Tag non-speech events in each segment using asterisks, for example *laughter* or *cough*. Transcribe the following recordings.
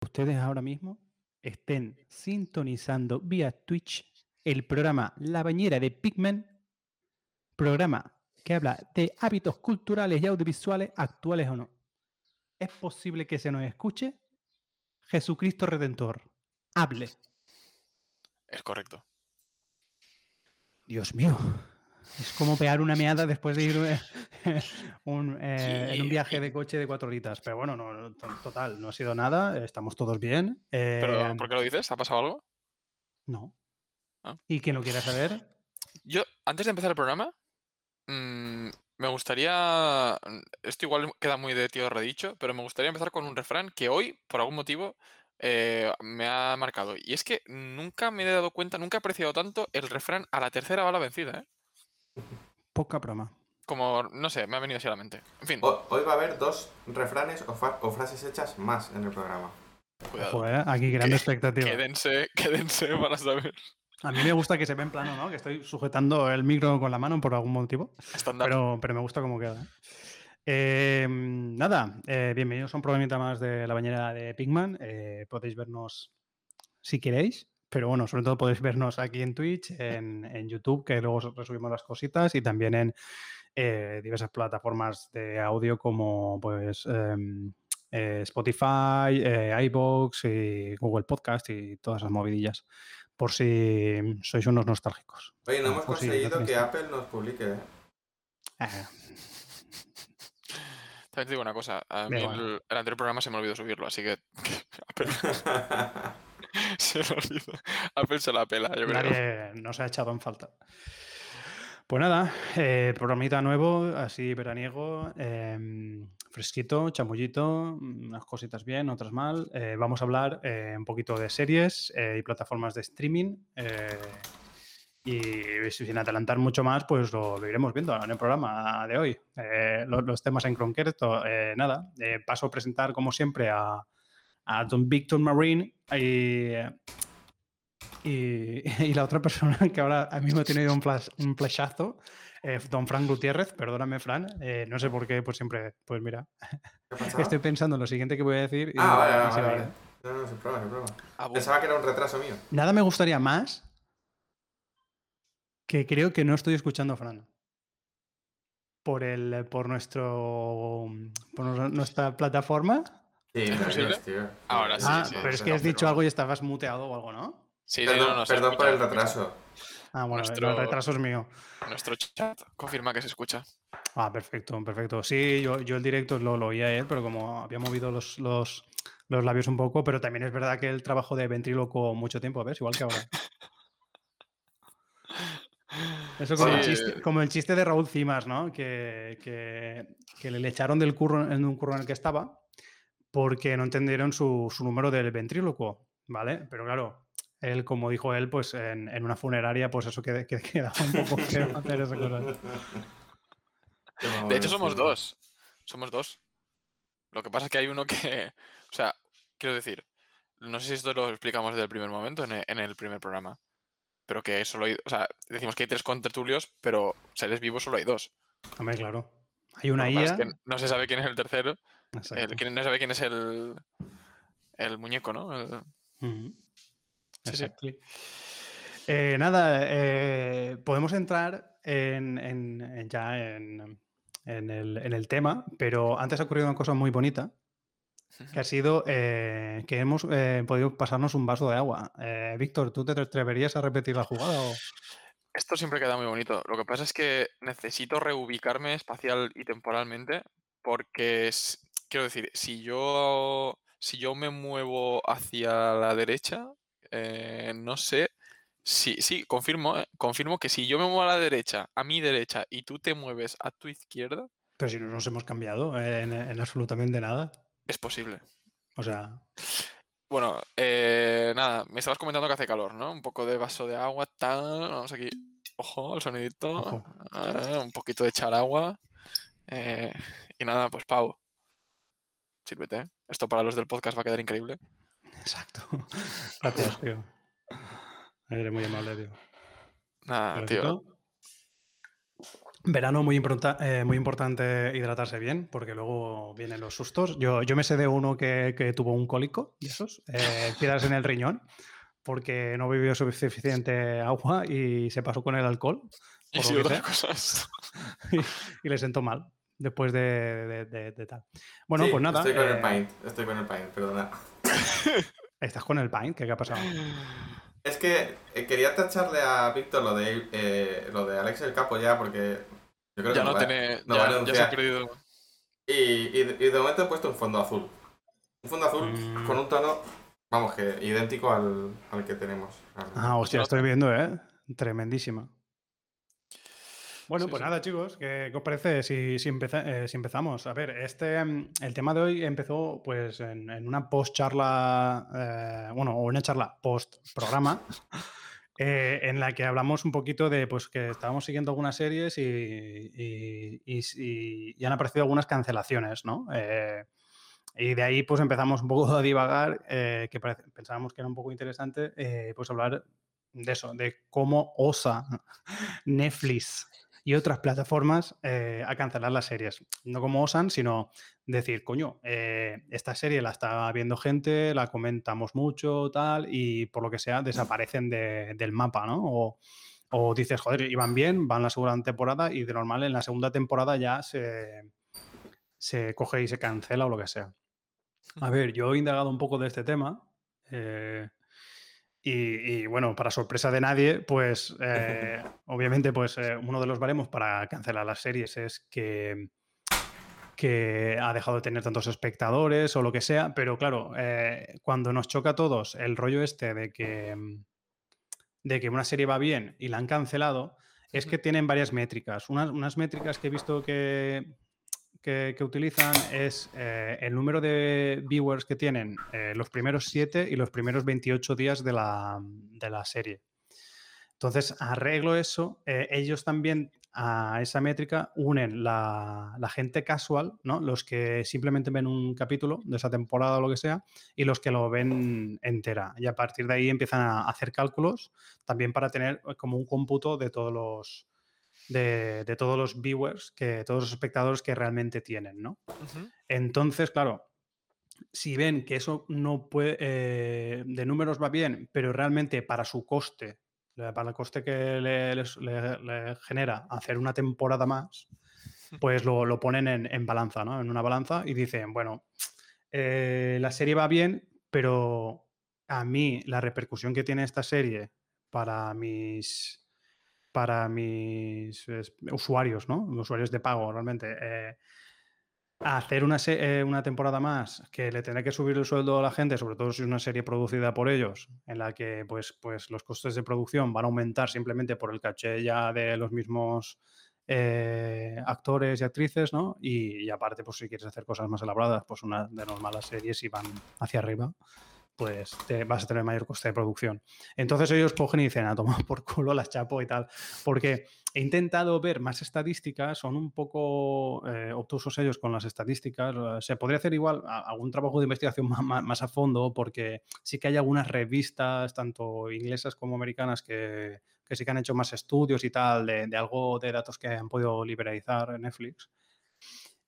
ustedes ahora mismo estén sintonizando vía Twitch el programa La Bañera de Pigmen, programa que habla de hábitos culturales y audiovisuales actuales o no. ¿Es posible que se nos escuche? Jesucristo Redentor, hable. Es correcto. Dios mío. Es como pegar una meada después de ir eh, *laughs* un, eh, en un viaje de coche de cuatro horitas. Pero bueno, no, total, no ha sido nada. Estamos todos bien. ¿Pero Eh, por qué lo dices? ¿Ha pasado algo? No. Ah. ¿Y quien lo quiera saber? Yo, antes de empezar el programa, mm, me gustaría. Esto igual queda muy de tío redicho, pero me gustaría empezar con un refrán que hoy, por algún motivo, eh, me ha marcado. Y es que nunca me he dado cuenta, nunca he apreciado tanto el refrán a la tercera bala vencida, ¿eh? Poca broma. Como, no sé, me ha venido así a la mente. En fin, Ho- Hoy va a haber dos refranes o, frases hechas más en el programa. cuidado. Eh, Aquí grande expectativa. Quédense, quédense para saber. A mí me gusta que se ve en plano, ¿no? Que estoy sujetando el micro con la mano por algún motivo. Estándar. Pero, pero me gusta cómo queda. Eh, nada, eh, bienvenidos a un programita más de la bañera de Pigman. Eh, podéis vernos si queréis, pero bueno, sobre todo podéis vernos aquí en Twitch, en, en YouTube, que luego os resubimos las cositas, y también en eh, diversas plataformas de audio como pues em, eh, Spotify, eh, iVoox y Google Podcast y todas esas movidillas, por si sois unos nostálgicos. Oye, no Ah, hemos pues conseguido no que Apple nos publique, ¿eh? Eh, También te digo una cosa. A mí el, el anterior programa se me olvidó subirlo, así que. *laughs* *laughs* *laughs* Se se la pela, yo. Nadie nos ha echado en falta. Pues nada, eh, programita nuevo, así veraniego, eh, fresquito, chamullito, unas cositas bien, otras mal. Eh, vamos a hablar eh, un poquito de series eh, y plataformas de streaming. y sin adelantar mucho más, pues lo, lo iremos viendo en el programa de hoy. Eh, lo- los, temas en concreto, nada, paso a presentar como siempre a, a Don Victor Marine y, y, y la otra persona que ahora a mí me ha tenido un, flash, un flashazo, eh, don Fran Gutiérrez, perdóname Fran, eh, no sé por qué, pues siempre, pues mira, *laughs* estoy pensando en lo siguiente que voy a decir. y Ah, vale, vale, se vale. va, ¿eh? No, no, sin problema, sin problema. Ah, Pensaba que era un retraso mío. Nada me gustaría más que creo que no estoy escuchando a Fran. Por, el, por, nuestro, por nuestra plataforma. Sí, tío. Ahora sí, ah, sí, pero es que has pero- dicho algo y estabas muteado o algo, ¿no? Sí, Perdón, no, no, se perdón por el retraso. Ah, bueno, Nuestro- el retraso es mío. Nuestro chat confirma que se escucha. Ah, perfecto, perfecto. Sí, yo, yo el directo lo, lo oía él, pero como había movido los, los, los labios un poco, pero también es verdad que el trabajo de ventríloco mucho tiempo, ¿ves? Igual que ahora. *laughs* Eso como, el chiste, como el chiste de Raúl Cimas, ¿no? Que, que, que le echaron del curro en un curro en el que estaba porque no entendieron su, su número del ventríloco, ¿vale? Pero claro, él, como dijo él, pues en, en una funeraria, pues eso queda, *laughs* queda- un poco *laughs* feo hacer. Qué mamón De hecho, somos dos. Somos dos. Lo que pasa es que hay uno que. *laughs* O sea, quiero decir, no sé si esto lo explicamos desde el primer momento en el, en el primer programa. Pero que solo hay. O sea, decimos que hay tres contertulios, pero seres vivos solo hay dos. Hombre, claro. Hay una IA. es que no se sabe quién es el tercero. El- no sabe quién es el. El muñeco, ¿no? El-. Sí, sí. Eh, nada, eh, podemos entrar en, en- en- ya en, en el, en el tema, pero antes ha ocurrido una cosa muy bonita, que ha sido eh, que hemos podido pasarnos un vaso de agua. Víctor, ¿tú te atreverías a repetir la jugada? O... Esto siempre queda muy bonito. Lo que pasa es que necesito reubicarme espacial y temporalmente porque, es- quiero decir, si yo, si yo me muevo hacia la derecha, eh, no sé si, sí, confirmo, eh, confirmo que si yo me muevo a la derecha, a mi derecha, y tú te mueves a tu izquierda, Pero si no nos hemos cambiado en, en absolutamente nada. es posible. O sea, Bueno, eh, nada, me estabas comentando que hace calor, ¿no? Un poco de vaso de agua, tal. Vamos aquí. Ojo, el sonidito. Ojo. ah, un poquito de echar agua. eh, y nada, pues Pau. Sírvete. Esto para los del podcast va a quedar increíble. exacto. *laughs* Gracias, tío. Eres muy amable, tío. Nada, tío. Verano muy, eh, muy importante hidratarse bien, porque luego vienen los sustos. Yo, yo me sé de uno que, que tuvo un cólico de esos, eh, *laughs* piedras en el riñón, porque no bebió suficiente agua y se pasó con el alcohol, Y por lo que sea, cosas. *laughs* y, le sentó mal después de, de- de- de tal. Bueno, Sí, pues nada. Estoy con el eh, Paint, estoy con el Paint, perdona. *laughs* ¿Estás con el Pine? ¿Qué, qué ha pasado? Es que eh, quería tacharle a Víctor lo de, eh, lo de Alex el Capo ya, porque yo creo Ya que no va- tiene. nos va a Ya, ya se ha perdido. Y, y, de- y de momento he puesto un fondo azul. Un fondo azul Mm. con un tono, vamos, que idéntico al, al que tenemos. Al- Ah, hostia, estoy viendo, ¿eh? Tremendísima. Bueno, Sí, pues sí. nada, chicos, ¿qué, qué os parece si, si, empeza- eh, si empezamos? A ver, este, mm, el tema de hoy empezó pues en, en una post charla, eh, bueno, o una charla post programa, *laughs* eh, en la que hablamos un poquito de pues que estábamos siguiendo algunas series y, y- y- y- han aparecido algunas cancelaciones, ¿no? Eh, y de ahí pues empezamos un poco a divagar, eh, que pensábamos que era un poco interesante, pues hablar de eso, de cómo osa *laughs* Netflix y otras plataformas eh, a cancelar las series. No como osan, sino decir, coño, eh, esta serie la está viendo gente, la comentamos mucho, tal, y por lo que sea desaparecen de- del mapa, ¿no? O, o dices, joder, iban bien, van la segunda temporada y de normal en la segunda temporada ya se, se coge y se cancela o lo que sea. *laughs* A ver, yo he indagado un poco de este tema. eh, y, y, bueno, para sorpresa de nadie, pues *laughs* eh, obviamente pues eh, uno de los baremos para cancelar las series es que, que ha dejado de tener tantos espectadores o lo que sea, pero claro, eh, cuando nos choca a todos el rollo este de que, de que una serie va bien y la han cancelado, es que tienen varias métricas. Unas, unas métricas que he visto que, que, utilizan es eh, el número de viewers que tienen eh, los primeros 7 y los primeros 28 días de la, de la serie. Entonces, arreglo eso, eh, ellos también a esa métrica unen la, la gente casual, ¿no? los que simplemente ven un capítulo de esa temporada o lo que sea, y los que lo ven entera. Y a partir de ahí empiezan a hacer cálculos también para tener como un cómputo de todos los, de, de todos los viewers, que, todos los espectadores que realmente tienen, ¿no? Entonces, claro, si ven que eso no puede, eh, de números va bien, pero realmente para su coste, le- para el coste que le, les- le- le genera hacer una temporada más, pues lo, lo ponen en, en balanza, ¿no? En una balanza y dicen, bueno, eh, la serie va bien, pero a mí la repercusión que tiene esta serie para mis para mis usuarios, ¿no? Usuarios de pago, realmente. eh, hacer una, eh, una temporada más que le tendrá que subir el sueldo a la gente, sobre todo si es una serie producida por ellos, en la que pues, pues los costes de producción van a aumentar simplemente por el caché ya de los mismos eh, actores y actrices, ¿no? Y, aparte, pues si quieres hacer cosas más elaboradas, pues una de las series y van hacia arriba, pues te vas a tener mayor coste de producción. Entonces ellos cogen y dicen, a tomar por culo las chapo y tal, porque he intentado ver más estadísticas, son un poco eh, obtusos ellos con las estadísticas. eh, Se podría hacer igual algún trabajo de investigación más- más a fondo, porque sí que hay algunas revistas, tanto inglesas como americanas, que, que sí que han hecho más estudios y tal, de, de algo de datos que han podido liberalizar en Netflix.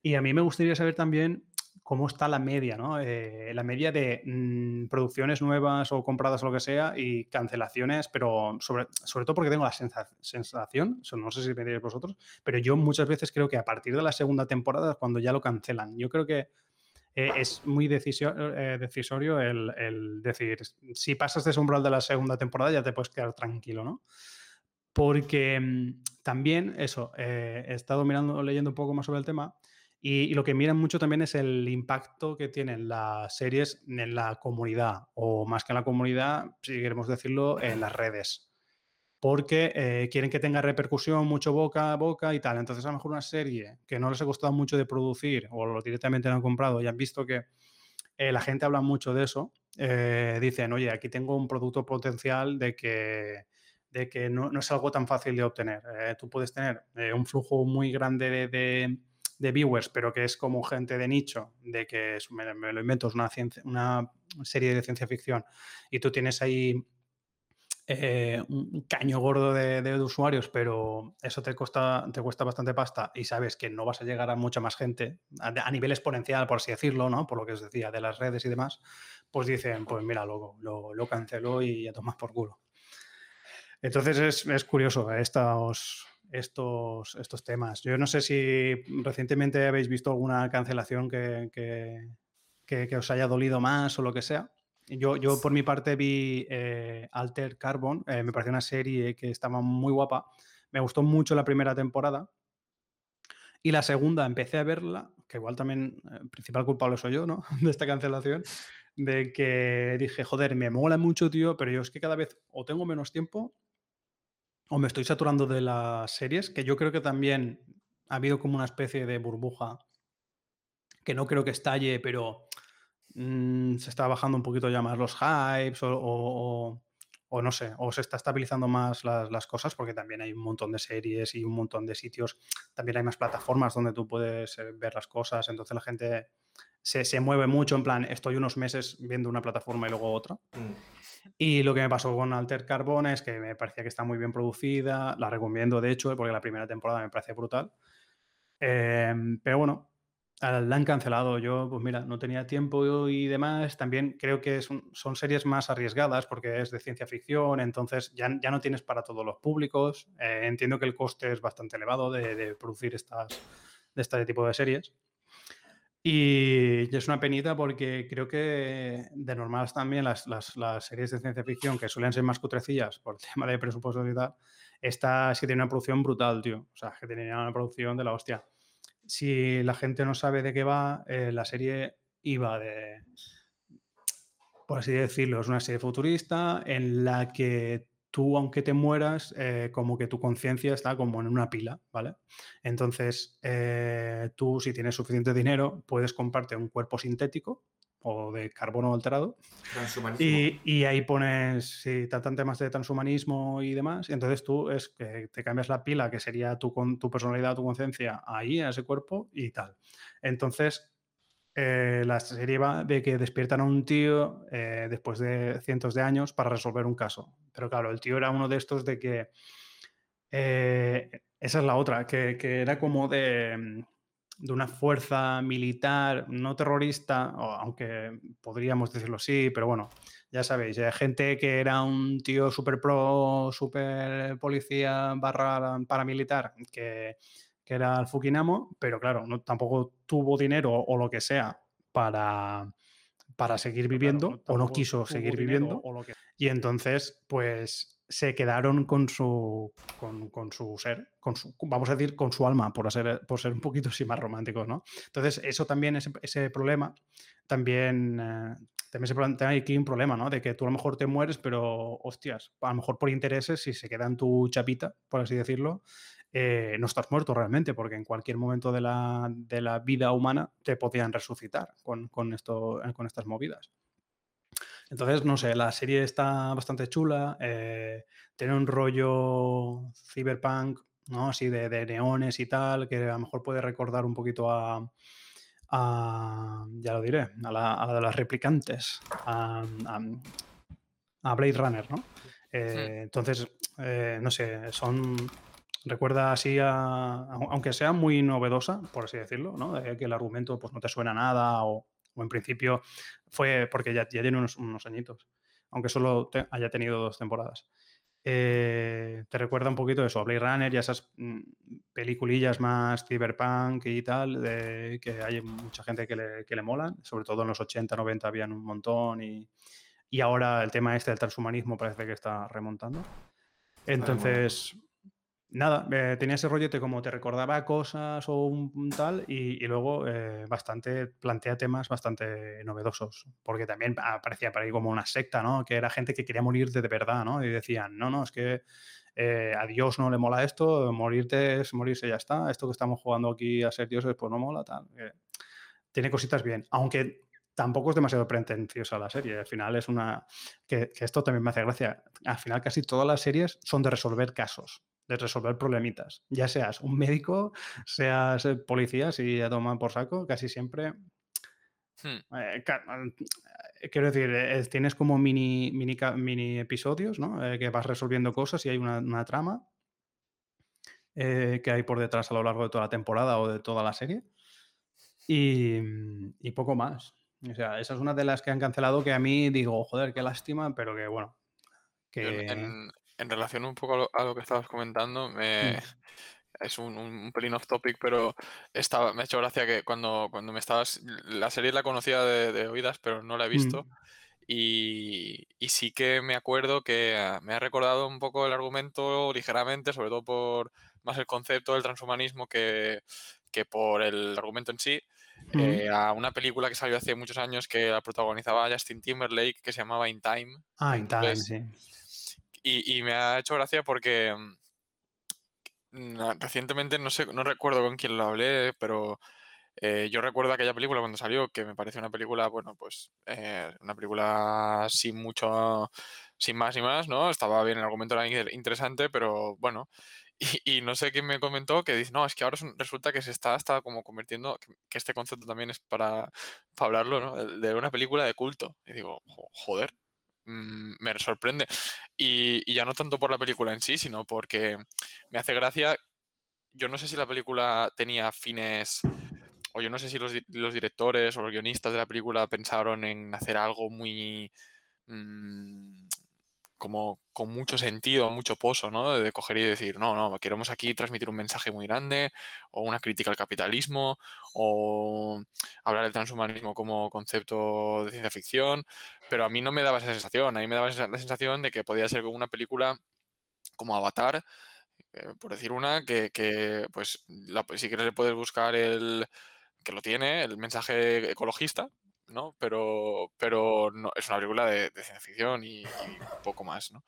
Y a mí me gustaría saber también cómo está la media, ¿no? Eh, la media de mm, producciones nuevas o compradas o lo que sea y cancelaciones, pero sobre, sobre todo porque tengo la sensa- sensación, no sé si me diréis vosotros, pero yo muchas veces creo que a partir de la segunda temporada es cuando ya lo cancelan. Yo creo que eh, es muy decisio- eh, decisorio el, el decir, si pasas de ese umbral de la segunda temporada ya te puedes quedar tranquilo, ¿no? Porque mm, también, eso, eh, he estado mirando, leyendo un poco más sobre el tema y, lo que miran mucho también es el impacto que tienen las series en la comunidad, o más que en la comunidad, si queremos decirlo, en las redes. Porque eh, quieren que tenga repercusión, mucho boca a boca y tal. Entonces, a lo mejor una serie que no les ha costado mucho de producir o lo directamente lo han comprado y han visto que eh, la gente habla mucho de eso, eh, dicen, oye, aquí tengo un producto potencial de que, de que no, es algo tan fácil de obtener. Tú puedes tener un flujo muy grande de, de- de viewers, pero que es como gente de nicho, de que es- me, lo invento, es una, serie de ciencia ficción, y tú tienes ahí eh, un caño gordo de, usuarios, pero eso te cuesta, te cuesta bastante pasta y sabes que no vas a llegar a mucha más gente a, nivel exponencial, por así decirlo, ¿no? Por lo que os decía, de las redes y demás, pues dicen, pues mira, lo, lo, lo cancelo y ya tomas por culo. Entonces es, es curioso estos, estos, estos temas. Yo no sé si recientemente habéis visto alguna cancelación que, que os haya dolido más o lo que sea. Yo, yo por mi parte vi eh, Alter Carbon, eh, me pareció una serie que estaba muy guapa. Me gustó mucho la primera temporada. Y la segunda empecé a verla, que igual también el eh, principal culpable soy yo, ¿no? *laughs* De esta cancelación, de que dije, joder, me mola mucho, tío, pero yo es que cada vez o tengo menos tiempo o me estoy saturando de las series, que yo creo que también ha habido como una especie de burbuja que no creo que estalle, pero Mm, se está bajando un poquito ya más los hypes o, no sé, o se está estabilizando más las, cosas porque también hay un montón de series y un montón de sitios, también hay más plataformas donde tú puedes eh, ver las cosas, entonces la gente se, mueve mucho en plan, estoy unos meses viendo una plataforma y luego otra. Mm. Y lo que me pasó con Alter Carbon es que me parecía que está muy bien producida, la recomiendo de hecho, porque la primera temporada me parece brutal. Em, pero bueno, la han cancelado. Yo, pues mira, no tenía tiempo y demás. También creo que son series más arriesgadas porque es de ciencia ficción, entonces ya, ya no tienes para todos los públicos. Eh, entiendo que el coste es bastante elevado de, producir estas, de este tipo de series. Y, es una penita porque creo que de normal también las, las, series de ciencia ficción, que suelen ser más cutrecillas por el *laughs* tema de presupuesto y tal, esta sí tiene una producción brutal, tío. O sea, que tenía una producción de la hostia si la gente no sabe de qué va, eh, la serie iba de, por así decirlo, es una serie futurista en la que tú, aunque te mueras, eh, como que tu conciencia está como en una pila, ¿vale? Entonces, eh, tú, si tienes suficiente dinero, puedes comprarte un cuerpo sintético o de carbono alterado. Y, y, ahí pones, si tratan temas de transhumanismo y demás, y entonces tú es que te cambias la pila, que sería tu, tu personalidad, tu conciencia, ahí, a ese cuerpo y tal. Entonces, eh, la serie va de que despiertan a un tío eh, después de cientos de años para resolver un caso. Pero claro, el tío era uno de estos de que... Eh, esa es la otra, que, que era como de de una fuerza militar no terrorista, aunque podríamos decirlo así, pero bueno, ya sabéis, hay gente que era un tío super pro, super policía barra paramilitar, que, que era el Fukinamo, pero claro, no, tampoco tuvo dinero o lo que sea para, para seguir viviendo o no quiso seguir viviendo. Y entonces, pues se quedaron con su, con, su ser, con su, vamos a decir, con su alma, por ser, por ser un poquito así más románticos, ¿no? Entonces, eso también, ese, ese problema, también, eh, también se plantea aquí un problema, ¿no? De que tú a lo mejor te mueres, pero, hostias, a lo mejor por intereses, si se queda en tu chapita, por así decirlo, eh, no estás muerto realmente, porque en cualquier momento de la, de la vida humana te podían resucitar con, con, esto, con estas movidas. Entonces, no sé, la serie está bastante chula, eh, tiene un rollo cyberpunk, ¿no? Así de, neones y tal, que a lo mejor puede recordar un poquito a, ya lo diré, a la, de las replicantes, a, Blade Runner, ¿no? Eh, entonces, eh, no sé, son recuerda así aunque sea muy novedosa, por así decirlo, ¿no? que el argumento pues no te suena nada o, o en principio fue porque ya, ya tiene unos, unos, añitos, aunque solo haya tenido dos temporadas. Eh, te recuerda un poquito eso, a Blade Runner y a esas mm, peliculillas más cyberpunk y tal, de, que hay mucha gente que le, que le molan, sobre todo en los 80, 90 habían un montón y, y ahora el tema este del transhumanismo parece que está remontando. Entonces, nada, eh, tenía ese rollete como te recordaba cosas o un, tal y, luego eh, bastante, plantea temas bastante novedosos, porque también aparecía para ahí como una secta, ¿no? Que era gente que quería morir de, verdad, ¿no? Y decían, no, no, es que eh, a Dios no le mola esto, morirte es morirse ya está, esto que estamos jugando aquí a ser dioses pues no mola, tal. tiene cositas bien, aunque tampoco es demasiado pretenciosa la serie. Al final es una. Que, que, esto también me hace gracia. Al final, casi todas las series son de resolver casos de resolver problemitas. Ya seas un médico, seas eh, policía, si ya toman por saco, casi siempre hmm. eh, quiero decir, eh, tienes como mini, mini, mini episodios, ¿no? Eh, que vas resolviendo cosas y hay una, trama que hay por detrás a lo largo de toda la temporada o de toda la serie. Y, y, poco más. O sea, esa es una de las que han cancelado que a mí digo, joder, qué lástima, pero que bueno. Que... En, en, relación un poco a lo, que estabas comentando, me, mm *laughs* es un, un, pelín off topic, pero estaba, me ha hecho gracia que cuando, cuando me estabas. La serie la conocía de, oídas, pero no la he visto. Mm. Y, y, sí que me acuerdo que ah, me ha recordado un poco el argumento ligeramente, sobre todo por más el concepto del transhumanismo que, que por el argumento en sí. Mm. Eh, a una película que salió hace muchos años que la protagonizaba Justin Timberlake, que se llamaba In Time. Ah, In Time, sí. Y, y, me ha hecho gracia porque mm, recientemente, no sé, no recuerdo con quién lo hablé, pero eh, yo recuerdo aquella película cuando salió, que me pareció una película, bueno, pues eh, una película sin mucho, sin más y más, ¿no? Estaba bien, el argumento era interesante, pero bueno. Y, no sé quién me comentó que dice, no, es que ahora resulta que se está, está como convirtiendo, que, este concepto también es para, para hablarlo, ¿no? De una película de culto. Y digo, joder, Mm, me sorprende. Y, ya no tanto por la película en sí, sino porque me hace gracia. Yo no sé si la película tenía fines, o yo no sé si los, directores o los guionistas de la película pensaron en hacer algo muy... Mm, como con mucho sentido, mucho pozo, ¿no? De coger y decir, no, no, queremos aquí transmitir un mensaje muy grande, o una crítica al capitalismo, o hablar del transhumanismo como concepto de ciencia ficción, pero a mí no me daba esa sensación, a mí me daba la sensación de que podía ser una película como Avatar, eh, por decir una, que, que pues si quieres le puedes buscar el que lo tiene, el mensaje ecologista, ¿no? Pero, pero no, es una película de, ciencia ficción y, poco más, ¿no?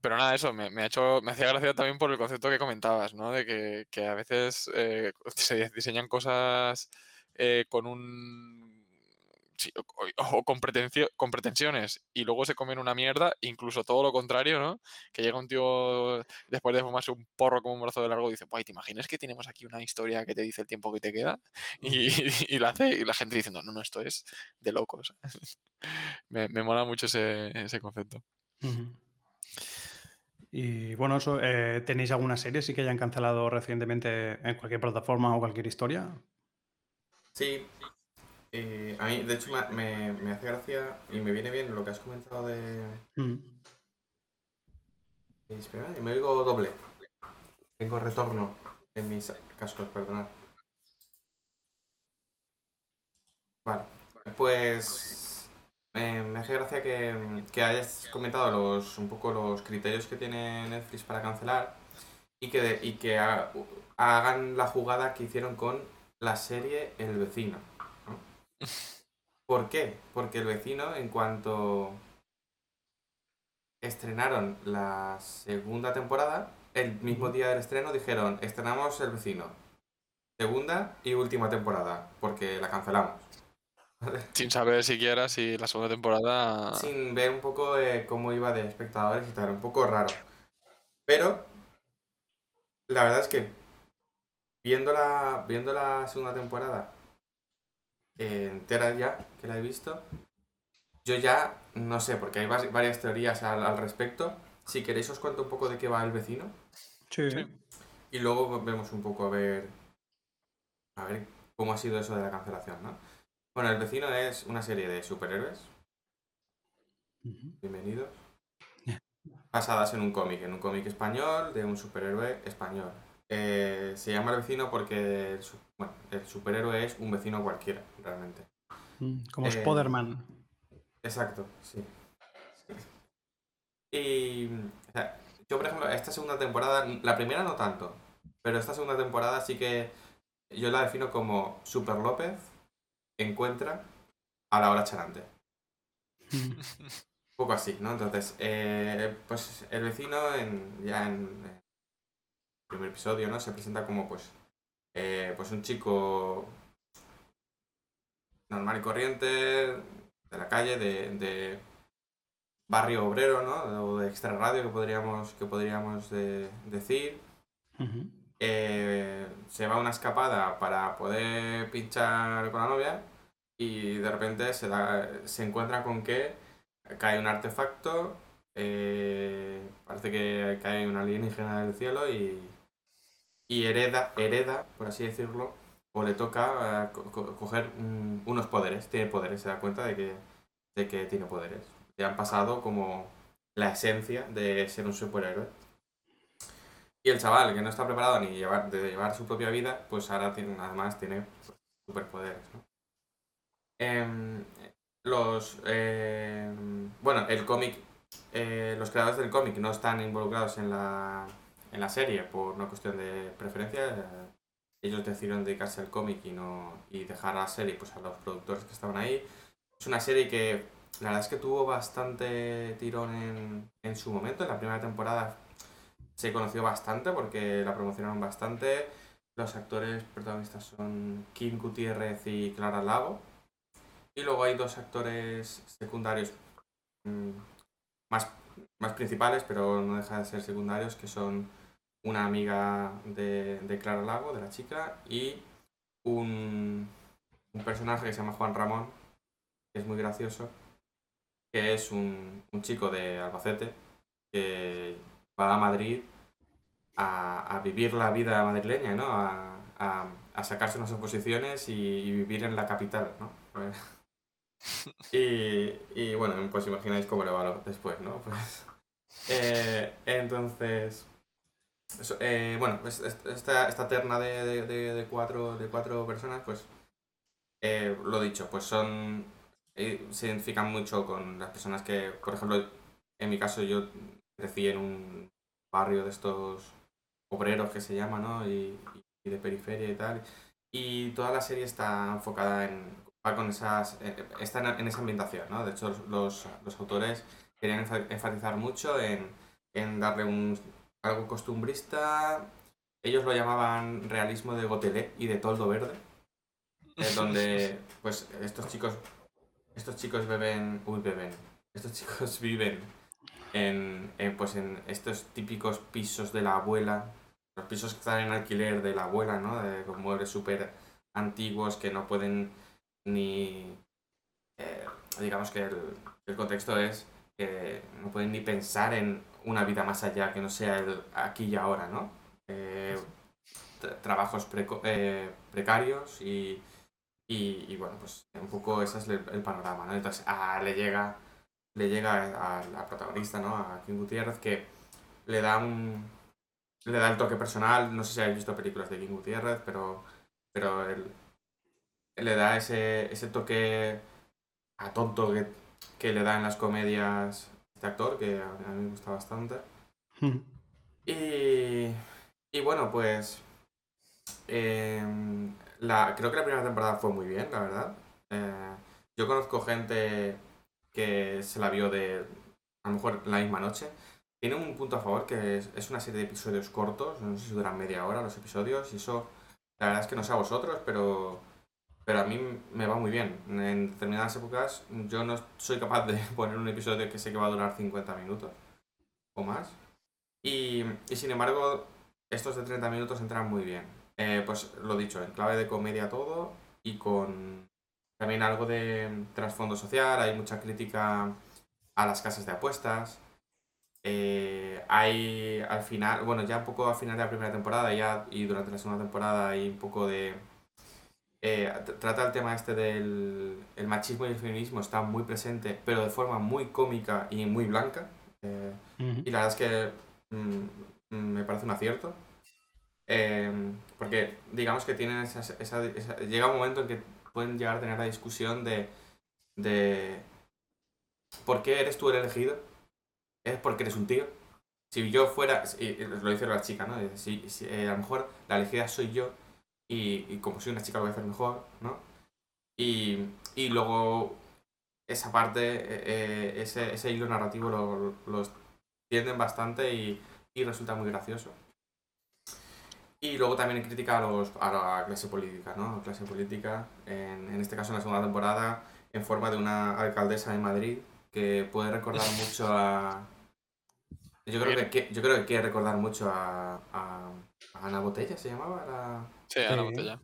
Pero nada, eso me, ha hecho, me hacía gracia también por el concepto que comentabas, ¿no? De que, que a veces eh, *laughs* se diseñan cosas eh, con un o, con, con, pretensiones y luego se comen una mierda, incluso todo lo contrario, ¿no? Que llega un tío después de fumarse un porro como un brazo de largo y dice, pues ¿te imaginas que tenemos aquí una historia que te dice el tiempo que te queda? *laughs* Y, la hace y la gente diciendo, no, no, esto es de locos. *laughs* me, mola mucho ese, concepto. Y bueno, eso, eh, ¿tenéis alguna serie sí que hayan cancelado recientemente en cualquier plataforma o cualquier historia? Sí, eh, a mí, de hecho, me, me, hace gracia y me viene bien lo que has comentado de. Mm. Espera, me oigo doble. Tengo retorno en mis cascos, perdonad. Vale, pues me hace gracia que, que, hayas comentado los, un poco los criterios que tiene Netflix para cancelar y que, y que hagan la jugada que hicieron con la serie El vecino. ¿Por qué? Porque el vecino, en cuanto estrenaron la segunda temporada, el mismo día del estreno dijeron, estrenamos el vecino. Segunda y última temporada, porque la cancelamos. *laughs* Sin saber siquiera si la segunda temporada... Sin ver un poco cómo iba de espectadores y tal, un poco raro. Pero, la verdad es que, viendo la, viendo la segunda temporada entera ya, que la he visto. Yo ya no sé, porque hay varias teorías al, respecto. Si queréis os cuento un poco de qué va el vecino. Sí. Y luego vemos un poco a ver, a ver cómo ha sido eso de la cancelación, ¿no? Bueno, el vecino es una serie de superhéroes. Bienvenidos. Basadas en un cómic, en un cómic español de un superhéroe español. Eh, se llama el vecino porque el, superhéroe es un vecino cualquiera, realmente. Mm, como eh, Spiderman. Exacto, sí. Y yo, por ejemplo, esta segunda temporada, la primera no tanto, pero esta segunda temporada sí que yo la defino como Super López encuentra a la hora charante. Un poco así, ¿no? Entonces, eh, pues el vecino en, ya en, primer episodio, ¿no? Se presenta como pues, eh, pues un chico normal y corriente de la calle, de, barrio obrero, ¿no? O de extra radio que podríamos, que podríamos decir. Eh, se va a una escapada para poder pinchar con la novia y de repente se, da, se encuentra con que cae un artefacto, eh, parece que cae un alienígena del cielo y, y hereda, hereda, por así decirlo, o le toca eh, co- co- coger mm, unos poderes, tiene poderes, se da cuenta de que, de que tiene poderes. Le han pasado como la esencia de ser un superhéroe. Y el chaval, que no está preparado ni llevar, de llevar su propia vida, pues ahora además tiene superpoderes. ¿no? Em, los. em, bueno, el cómic. eh, los creadores del cómic no están involucrados en la, en la serie por una cuestión de preferencia. eh, ellos decidieron dedicarse al cómic y no y dejar la serie pues, a los productores que estaban ahí. Es una serie que la verdad es que tuvo bastante tirón en, en su momento. En la primera temporada se conoció bastante porque la promocionaron bastante. Los actores protagonistas son Kim Gutiérrez y Clara Lago. Y luego hay dos actores secundarios mm, más, más principales, pero no deja de ser secundarios, que son una amiga de, de Clara Lago, de la chica, y un, un personaje que se llama Juan Ramón, que es muy gracioso, que es un, un chico de Albacete que va a Madrid a, a vivir la vida madrileña, ¿no? A, a- a sacarse unas oposiciones y, y vivir en la capital, ¿no? *laughs* Y, y bueno, pues imagináis cómo le va después, ¿no? Pues, eh, entonces, eso, eh, bueno, est- esta, esta terna de, de- de- de cuatro, de cuatro personas, pues, eh, lo dicho, pues son, eh, se identifican mucho con las personas que, por ejemplo, en mi caso yo crecí en un barrio de estos obreros que se llama, ¿no? Y, y de periferia y tal. Y toda la serie está enfocada en, va con esas, eh, está en, en esa ambientación, ¿no? De hecho, los, los autores querían enfa- enfatizar mucho en, en darle un, algo costumbrista. Ellos lo llamaban realismo de Gotelé y de toldo verde, eh, *laughs* donde pues estos chicos, estos chicos beben, uy, beben, estos *laughs* chicos viven en, en, pues en estos típicos pisos de la abuela, los pisos que están en alquiler de la abuela, ¿no? De, con muebles súper antiguos que no pueden ni... eh, digamos que el, el contexto es que no pueden ni pensar en una vida más allá que no sea el aquí y ahora, ¿no? Eh, tra- trabajos preco- eh, precarios y, y, bueno, pues un poco ese es el, panorama, ¿no? Entonces le llega le llega a la protagonista, ¿no? A Kim Gutiérrez, que le da un. le da el toque personal. No sé si habéis visto películas de Kim Gutiérrez, pero. pero él, le da ese, ese toque a tonto que, que le da en las comedias este actor, que a, mí me gusta bastante. Y, y bueno, pues em, la, creo que la primera temporada fue muy bien, la verdad. Eh, yo conozco gente que se la vio de a lo mejor la misma noche. Tiene un punto a favor que es, es una serie de episodios cortos, no sé si duran media hora los episodios, y eso la verdad es que no sé a vosotros, pero, pero a mí me va muy bien. En determinadas épocas yo no soy capaz de *laughs* poner un episodio que sé que va a durar 50 minutos o más. Y, y sin embargo, estos de 30 minutos entran muy bien. Eh, pues lo dicho, en clave de comedia todo y con también algo de trasfondo social, hay mucha crítica a las casas de apuestas. Eh, hay al final, bueno, ya un poco al final de la primera temporada ya y durante la segunda temporada hay un poco de... eh, tr- trata el tema este del el machismo y el feminismo, está muy presente, pero de forma muy cómica y muy blanca. Eh, Ujú. y la verdad es que mm, mm, me parece un acierto. Eh, porque digamos que tienen esas- esa, esa- Llega un momento en que pueden llegar a tener la discusión de, de ¿por qué eres tú el elegido? ¿Es porque eres un tío? Si yo fuera, y lo dice la chica, ¿no? Si, si, eh, a lo mejor la elegida soy yo y, y como soy una chica lo voy a hacer mejor, ¿no? Y, y luego esa parte, eh, ese, ese hilo narrativo lo, lo tienden bastante y, y resulta muy gracioso. Y luego también critica a, los, a la clase política, ¿no? Clase política, en, en este caso en la segunda temporada, en forma de una alcaldesa de Madrid que puede recordar *laughs* mucho a... Yo creo que, que- yo creo que quiere recordar mucho a, a, a Ana Botella, se llamaba la, Sí, a la Sí. botella.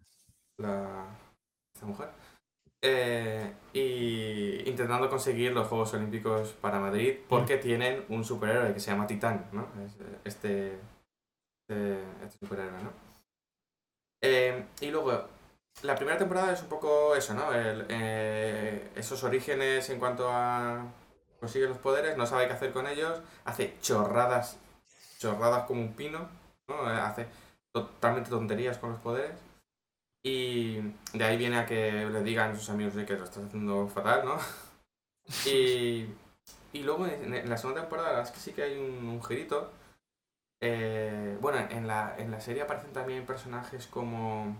la, esta mujer. eh, y intentando conseguir los Juegos Olímpicos para Madrid porque tienen un superhéroe que se llama Titán, ¿no? Es, eh, Este, este, este superhéroe, ¿no? Eh, y luego, la primera temporada es un poco eso, ¿no? El, eh, esos orígenes en cuanto a consigue los poderes, no sabe qué hacer con ellos, hace chorradas, chorradas como un pino, ¿no? Hace totalmente tonterías con los poderes. Y de ahí viene a que le digan a sus amigos de que lo estás haciendo fatal, ¿no? *laughs* Y, y luego en, la segunda temporada, la verdad es que sí que hay un, un girito. Eh, bueno, en la, en la serie aparecen también personajes como.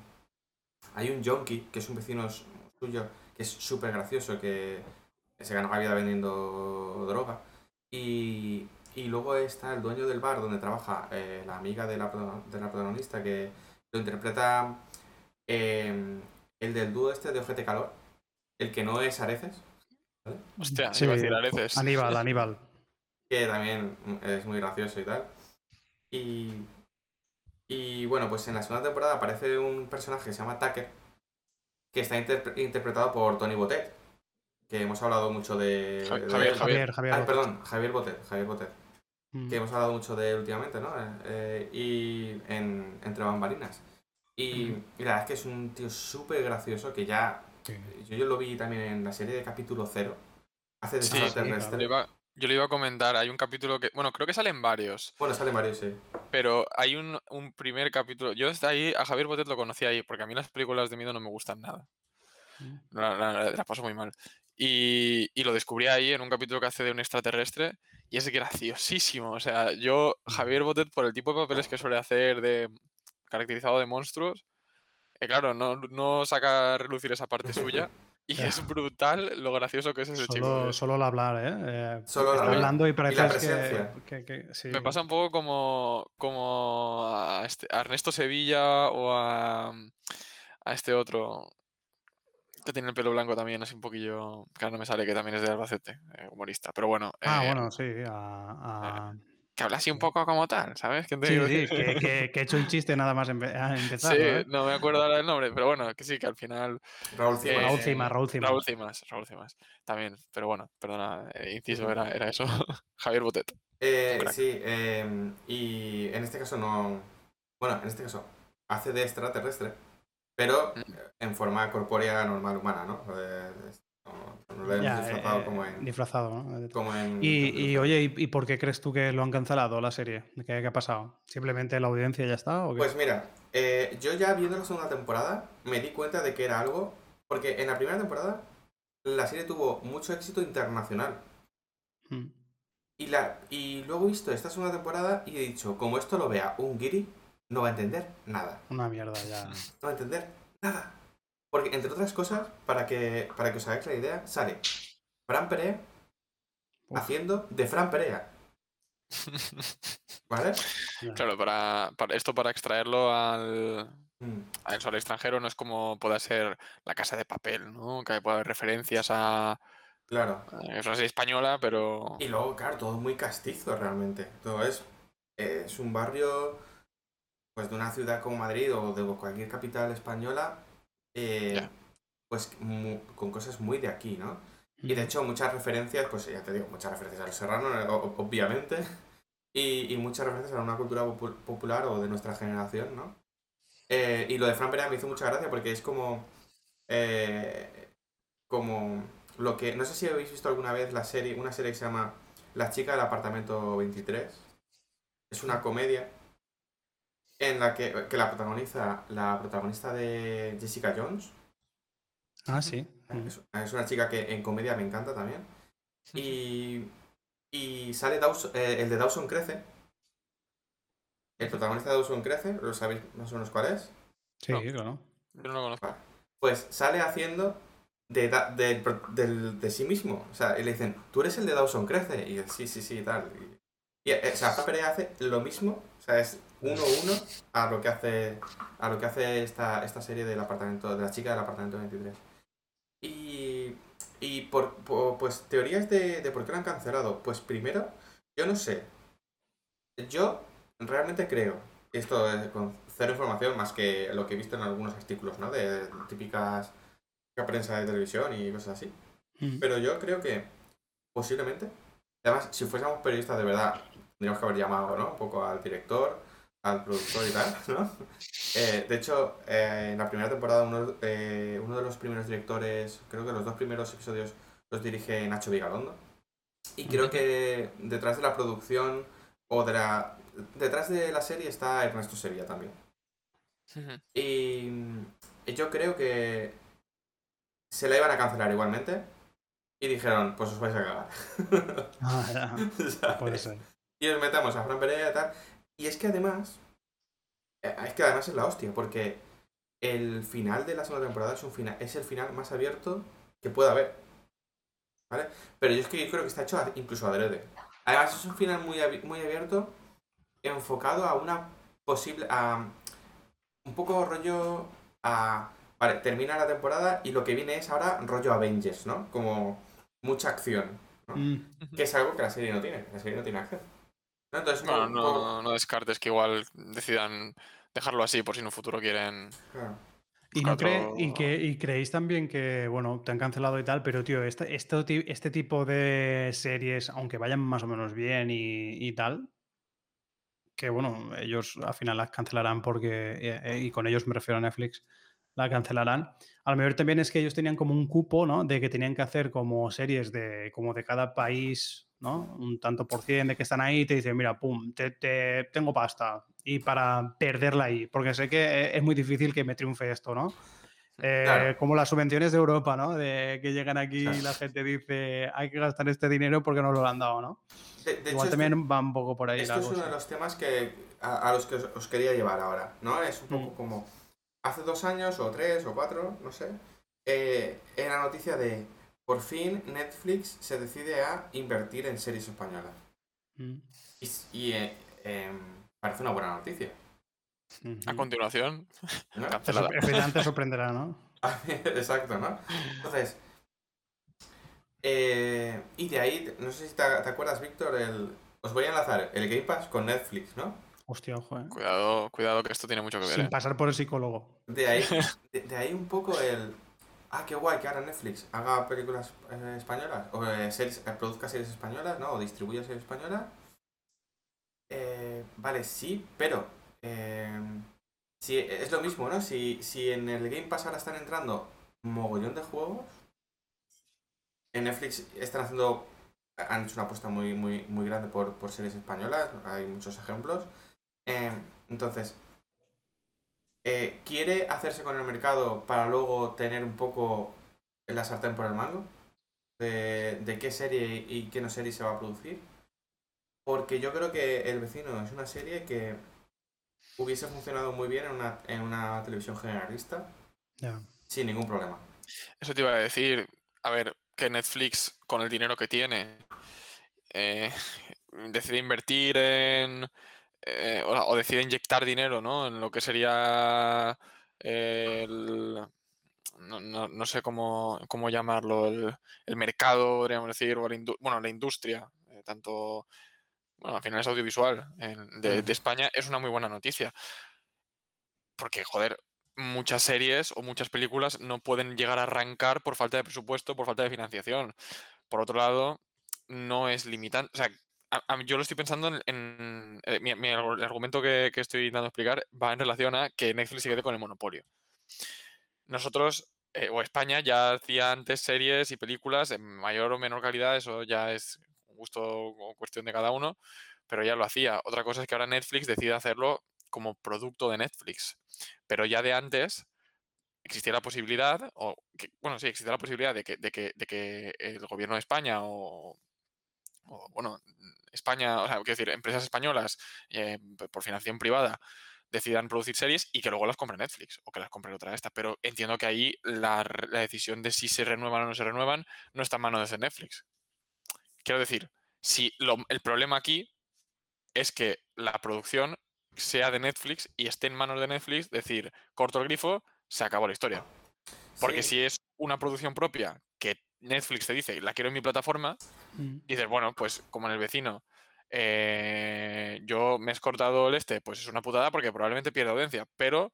Hay un junkie, que es un vecino suyo, que es súper gracioso, que se gana la vida vendiendo droga. Y, y luego está el dueño del bar donde trabaja eh, la amiga de la, pro- de la protagonista, que lo interpreta eh, el del dúo este de Ojete Calor, el que no es Areces, Hostia, Sí, iba a decir Areces. Aníbal, Aníbal. que también es muy gracioso y tal. Y, y bueno, pues en la segunda temporada aparece un personaje que se llama Tucker, que está interpre- interpretado por Tony Botet, que hemos hablado mucho de... Ja- de Javier. Javier, Javier. Ah, perdón, Javier Botet, Javier Botet, Mm. que hemos hablado mucho de él últimamente, ¿no? Eh, y en, entre bambalinas. Y, Ujú. y la verdad es que es un tío súper gracioso que ya... Sí. Yo, yo lo vi también en la serie de capítulo cero. Hace de Sí. Yo le iba, yo le iba a comentar, hay un capítulo que, bueno, creo que salen varios, Bueno, sale Mario, sí. pero hay un, un primer capítulo, yo desde ahí, a Javier Botet lo conocí ahí, porque a mí las películas de miedo no me gustan nada, Mm. la, la- la- la paso muy mal. Y, y lo descubrí ahí en un capítulo que hace de un extraterrestre y es graciosísimo, o sea, yo, Javier Botet, por el tipo de papeles que suele hacer de caracterizado de monstruos, eh, claro, no, no saca a relucir esa parte suya. Y es brutal lo gracioso que es ese chico. Solo, tío. solo al hablar, ¿eh? Eh, Solo al está hablar. hablando y parece que, presencia. que- que- sí. Me pasa un poco como, como a, este- a Ernesto Sevilla o a, a este otro que tiene el pelo blanco también, así un poquillo. Claro, no me sale que también es de Albacete, eh, humorista. Pero bueno, Ah, eh, bueno, sí. a- a- que habla así un poco como tal, ¿sabes? ¿Qué te Sí, que, *laughs* que- que he hecho un chiste nada más empe- a empezar. Sí, ¿no, eh? no me acuerdo ahora del nombre, pero bueno, que sí, que al final. Raúl Cimas. Raúl eh, Cimas, Raúl Cimas. Raúl Cimas, Raúl Cimas. También, pero bueno, perdona, eh, inciso, era, era eso. *laughs* Javier Botet. Eh, sí, eh, y en este caso no. Bueno, en este caso hace de extraterrestre, pero Mm. en forma corpórea normal humana, ¿no? Eh, no, no lo hemos Ya, disfrazado eh, como en. disfrazado, ¿no? Como en Y, oye, ¿y, y por qué crees tú que lo han cancelado la serie? ¿Qué, qué ha pasado? ¿Simplemente la audiencia ya está? ¿o qué? Pues mira, eh, yo ya viendo la segunda temporada me di cuenta de que era algo. Porque en la primera temporada la serie tuvo mucho éxito internacional. Mm. Y, la, y luego he visto esta segunda temporada y he dicho, como esto lo vea un guiri, no va a entender nada. Una mierda ya. No va a entender nada. Porque, entre otras cosas, para que, para que os hagáis la idea, sale Fran Perea Uf, haciendo de Fran Perea. *laughs* ¿Vale? Claro, para, para esto para extraerlo al, Mm, al extranjero no es como pueda ser la casa de papel, ¿no? Que puede haber referencias a. claro. a- Es una serie española, pero. Y luego, claro, todo muy castizo realmente. Todo es, es un barrio pues de una ciudad como Madrid o de cualquier capital española, eh, pues mu- con cosas muy de aquí, ¿no? Y de hecho muchas referencias, pues ya te digo, muchas referencias a los serranos, eh, obviamente, *laughs* y, y muchas referencias a una cultura popu- popular o de nuestra generación, ¿no? Eh, y lo de Fran Perea me hizo mucha gracia porque es como... eh, como lo que... No sé si habéis visto alguna vez la serie, una serie que se llama La chica del apartamento 23. Es una comedia en la que, que la protagoniza la protagonista de Jessica Jones. Ah, sí. Mm. Es, es una chica que en comedia me encanta también. Y, y sale Dawson- eh, el de Dawson Crece. El protagonista de Dawson Crece, ¿lo sabéis más o menos cuál es? Sí, No. claro. Yo no lo conozco. Pues sale haciendo de, pro- del- de sí mismo. O sea, y le dicen, tú eres el de Dawson Crece. Y él, sí, sí, sí, tal. Y, y, eh, o sea, hace lo mismo. O sea, es uno a uno a lo que hace, a lo que hace esta, esta serie del apartamento, de la chica del apartamento 23. Y, y por, por- pues teorías de, de por qué lo han cancelado. Pues primero, yo no sé. Yo realmente creo, esto es con cero información más que lo que he visto en algunos artículos, ¿no? De típicas prensa de televisión y cosas así. Mm. Pero yo creo que posiblemente, además, si fuésemos periodistas de verdad, tendríamos que haber llamado, ¿no? Un poco al director, al productor y tal, ¿no? Eh, de hecho, eh, en la primera temporada uno, eh, uno de los primeros directores, creo que los dos primeros episodios los dirige Nacho Vigalondo. Y creo que detrás de la producción o de la... Detrás de la serie está Ernesto Sevilla también. Y yo creo que se la iban a cancelar igualmente. Y dijeron, pues os vais a cagar. Ah, ¿Sabes? *laughs* puede ser. Y os metamos a Fran Pereira y tal. Y es que además. eh, Es que además es la hostia, porque el final de la segunda temporada es un final, es el final más abierto que pueda haber. ¿Vale? Pero yo es que yo creo que está hecho a- incluso adrede. Además es un final muy, muy abierto, enfocado a una posible. a un poco rollo. a. Vale, termina la temporada y lo que viene es ahora rollo Avengers, ¿no? Como mucha acción. Mm. Que es algo que la serie no tiene. La serie no tiene acción. ¿No? Entonces, Bueno, poco- no, no descartes que igual decidan dejarlo así por si en un futuro quieren. claro. Y, no Buscar cree- otro- y, que, y creéis también que, bueno, te han cancelado y tal, pero tío, este, este, ti- este tipo de series, aunque vayan más o menos bien y, y tal, que bueno, ellos al final las cancelarán porque, eh, eh, y con ellos me refiero a Netflix, la cancelarán. A lo mejor también es que ellos tenían como un cupo, ¿no? De que tenían que hacer como series de, como de cada país, ¿no? Un tanto por cien de que están ahí y te dicen, mira, pum, te, te- tengo pasta. Y para perderla ahí, porque sé que es muy difícil que me triunfe esto, ¿no? Eh, Claro. Como las subvenciones de Europa, ¿no? De que llegan aquí y la gente dice, hay que gastar este dinero porque no lo han dado, ¿no? De, de Igual hecho, también esto, va un poco por ahí esto la es uno de los temas que a, a los que os, quería llevar ahora, ¿no? Es un poco Mm. como hace dos años o tres o cuatro, no sé, eh, era noticia de por fin Netflix se decide a invertir en series españolas. Mm, Y, eh, em, parece una buena noticia. A continuación, ¿no? *laughs* Te cancelada. final te sorprenderá, ¿no? *laughs* Exacto, ¿no? Entonces, eh, y de ahí, no sé si te, te acuerdas, Víctor, el, os voy a enlazar el Game Pass con Netflix, ¿no? Hostia, ojo, ¿eh? Cuidado, cuidado que esto tiene mucho que ver. Sin ¿eh? pasar por el psicólogo. De ahí, *laughs* de, de ahí un poco el. Ah, qué guay que ahora Netflix haga películas eh, españolas, o eh, eh, produzca series españolas, ¿no? O distribuya series españolas. Eh, vale, sí, pero. eh, si, es lo mismo, ¿no? Si, si en el Game Pass ahora están entrando mogollón de juegos, en Netflix están haciendo. Han hecho una apuesta muy, muy, muy grande por, por series españolas, hay muchos ejemplos. Eh, entonces, eh, ¿quiere hacerse con el mercado para luego tener un poco la sartén por el mango? De, de qué serie y qué no serie se va a producir. Porque yo creo que El vecino es una serie que hubiese funcionado muy bien en una, en una televisión generalista sin ningún problema. Eso te iba a decir. A ver, que Netflix, con el dinero que tiene, eh, *laughs* decide invertir en. Eh, o, o decide inyectar dinero, ¿no? En lo que sería el. No, no- no sé cómo, cómo llamarlo, el, el mercado, podríamos decir, o la bueno, la industria, eh, tanto. Bueno, al final es audiovisual de. España, es una muy buena noticia. Porque, joder, muchas series o muchas películas no pueden llegar a arrancar por falta de presupuesto, por falta de financiación. Por otro lado, no es limitante. O sea, yo lo estoy pensando en. eh, el argumento que, que estoy intentando explicar va en relación a que Netflix se quede con el monopolio. Nosotros, eh, o España, ya hacía antes series y películas en mayor o menor calidad, eso ya es gusto o cuestión de cada uno, pero ya lo hacía. Otra cosa es que ahora Netflix decide hacerlo como producto de Netflix. Pero ya de antes existía la posibilidad, o bueno, sí, existía la posibilidad de que, de que, de que el gobierno de España o, o, bueno, España, o sea, quiero decir, empresas españolas eh, por financiación privada decidan producir series y que luego las compre Netflix o que las compre otra esta. Pero entiendo que ahí la, decisión de si se renuevan o no se renuevan no está en manos de Netflix. Quiero decir, si lo- el problema aquí es que la producción sea de Netflix y esté en manos de Netflix, decir, corto el grifo, se acabó la historia. Porque Sí, si es una producción propia que Netflix te dice, la quiero en mi plataforma, Mm. dices, bueno, pues como en el vecino, eh, yo me he cortado el este, pues es una putada porque probablemente pierda audiencia, pero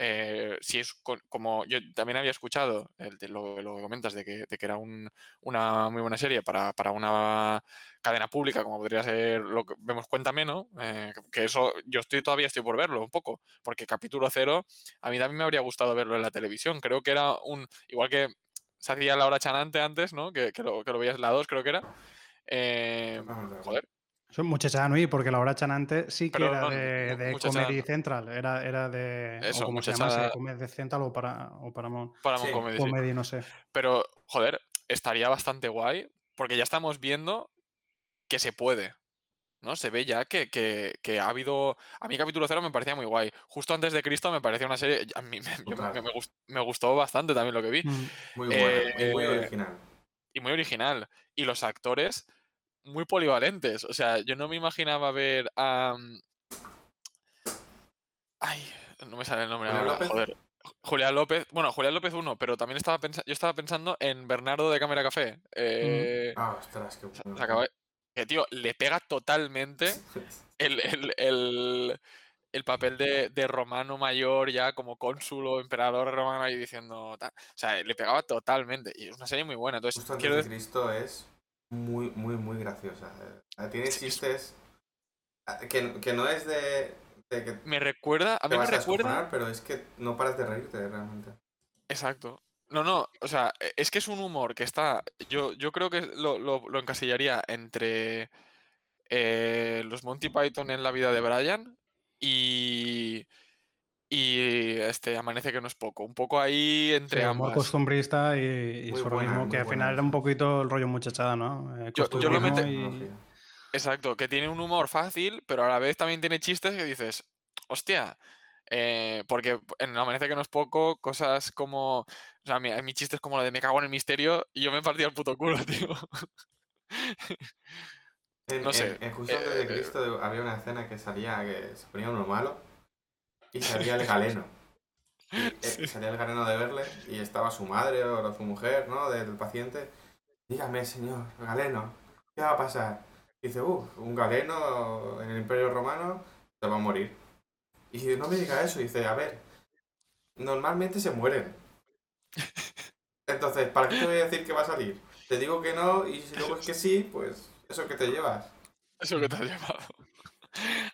eh, si es con- como yo también había escuchado el de lo, lo que comentas de que, de que era un- una muy buena serie para, para una cadena pública como podría ser lo que vemos Cuéntame, ¿no? Eh, que eso yo estoy todavía estoy por verlo un poco, porque capítulo cero a mí también me habría gustado verlo en la televisión. Creo que era un igual que se hacía la hora chanante antes, ¿no? Que, que lo, que lo veías en la 2, creo que era. Eh, acuerdo. joder, Son muchacha Nui, porque la hora chanante sí que Pero era no, de, Comedy Central, era, era de. Eso, o como se llamase, Comedy Central o, para, o Paramount Paramount Sí, Comedy, sí. Comedy, no sé. Pero, joder, estaría bastante guay, porque ya estamos viendo que se puede. ¿No? Se ve ya que, que- que ha habido. A mí, capítulo cero me parecía muy guay. Justo antes de Cristo me parecía una serie. A mí me, yo me- me gust- me gustó bastante también lo que vi. Mm. Muy y muy Eh, original. Y muy original. Y los actores muy polivalentes. O sea, yo no me imaginaba ver a. mm, Ay, no me sale el nombre ¿Julián ahora, López? joder. Julián López, bueno, Julián López uno, pero también estaba pensa- yo estaba pensando en Bernardo de Cámara Café. Eh, Ah, ostras, qué se- bueno. Que tío, le pega totalmente el, el- el- el papel de, de romano mayor ya como cónsul o emperador romano ahí diciendo tal. O sea, le pegaba totalmente. Y es una serie muy buena. Entonces, Justo antes quiero de Cristo es muy, muy, muy graciosa. Eh, Tiene Sí, es- chistes ah, que, que no es de, me recuerda, a te mí me a recuerda. pero es que no paras de reírte realmente. Exacto. No, no, o sea, e- es que es un humor que está. Yo, yo creo que lo, lo- lo encasillaría entre eh, los Monty Python en la vida de Brian y. Y este Amanece que no es poco. Un poco ahí entre Sí, humor ambas. costumbrista y, y buena, que al final era un poquito el rollo muchachada, ¿no? Eh, Yo- yo lo meto- y-. Exacto, que tiene un humor fácil, pero a la vez también tiene chistes que dices, hostia, eh, porque en Amanece que no es poco, cosas como, o sea, mi, mi chiste es como lo de me cago en el misterio y yo me partía el puto culo, *laughs* tío. En, No sé, en- en Justo antes de eh, Cristo había una escena que salía, que se ponía uno malo y salía el galeno. Y, *laughs* eh, Sí. salía el galeno de verle y estaba su madre o su mujer, ¿no? Del paciente. Dígame, señor, galeno, ¿qué va a pasar? Dice, uff, un galeno en el Imperio Romano se va a morir. Y no me diga eso. Dice, a ver, normalmente se mueren. Entonces, ¿para qué te voy a decir que va a salir? Te digo que no y si luego es que sí, pues eso que te llevas. Eso que te has llevado. *laughs*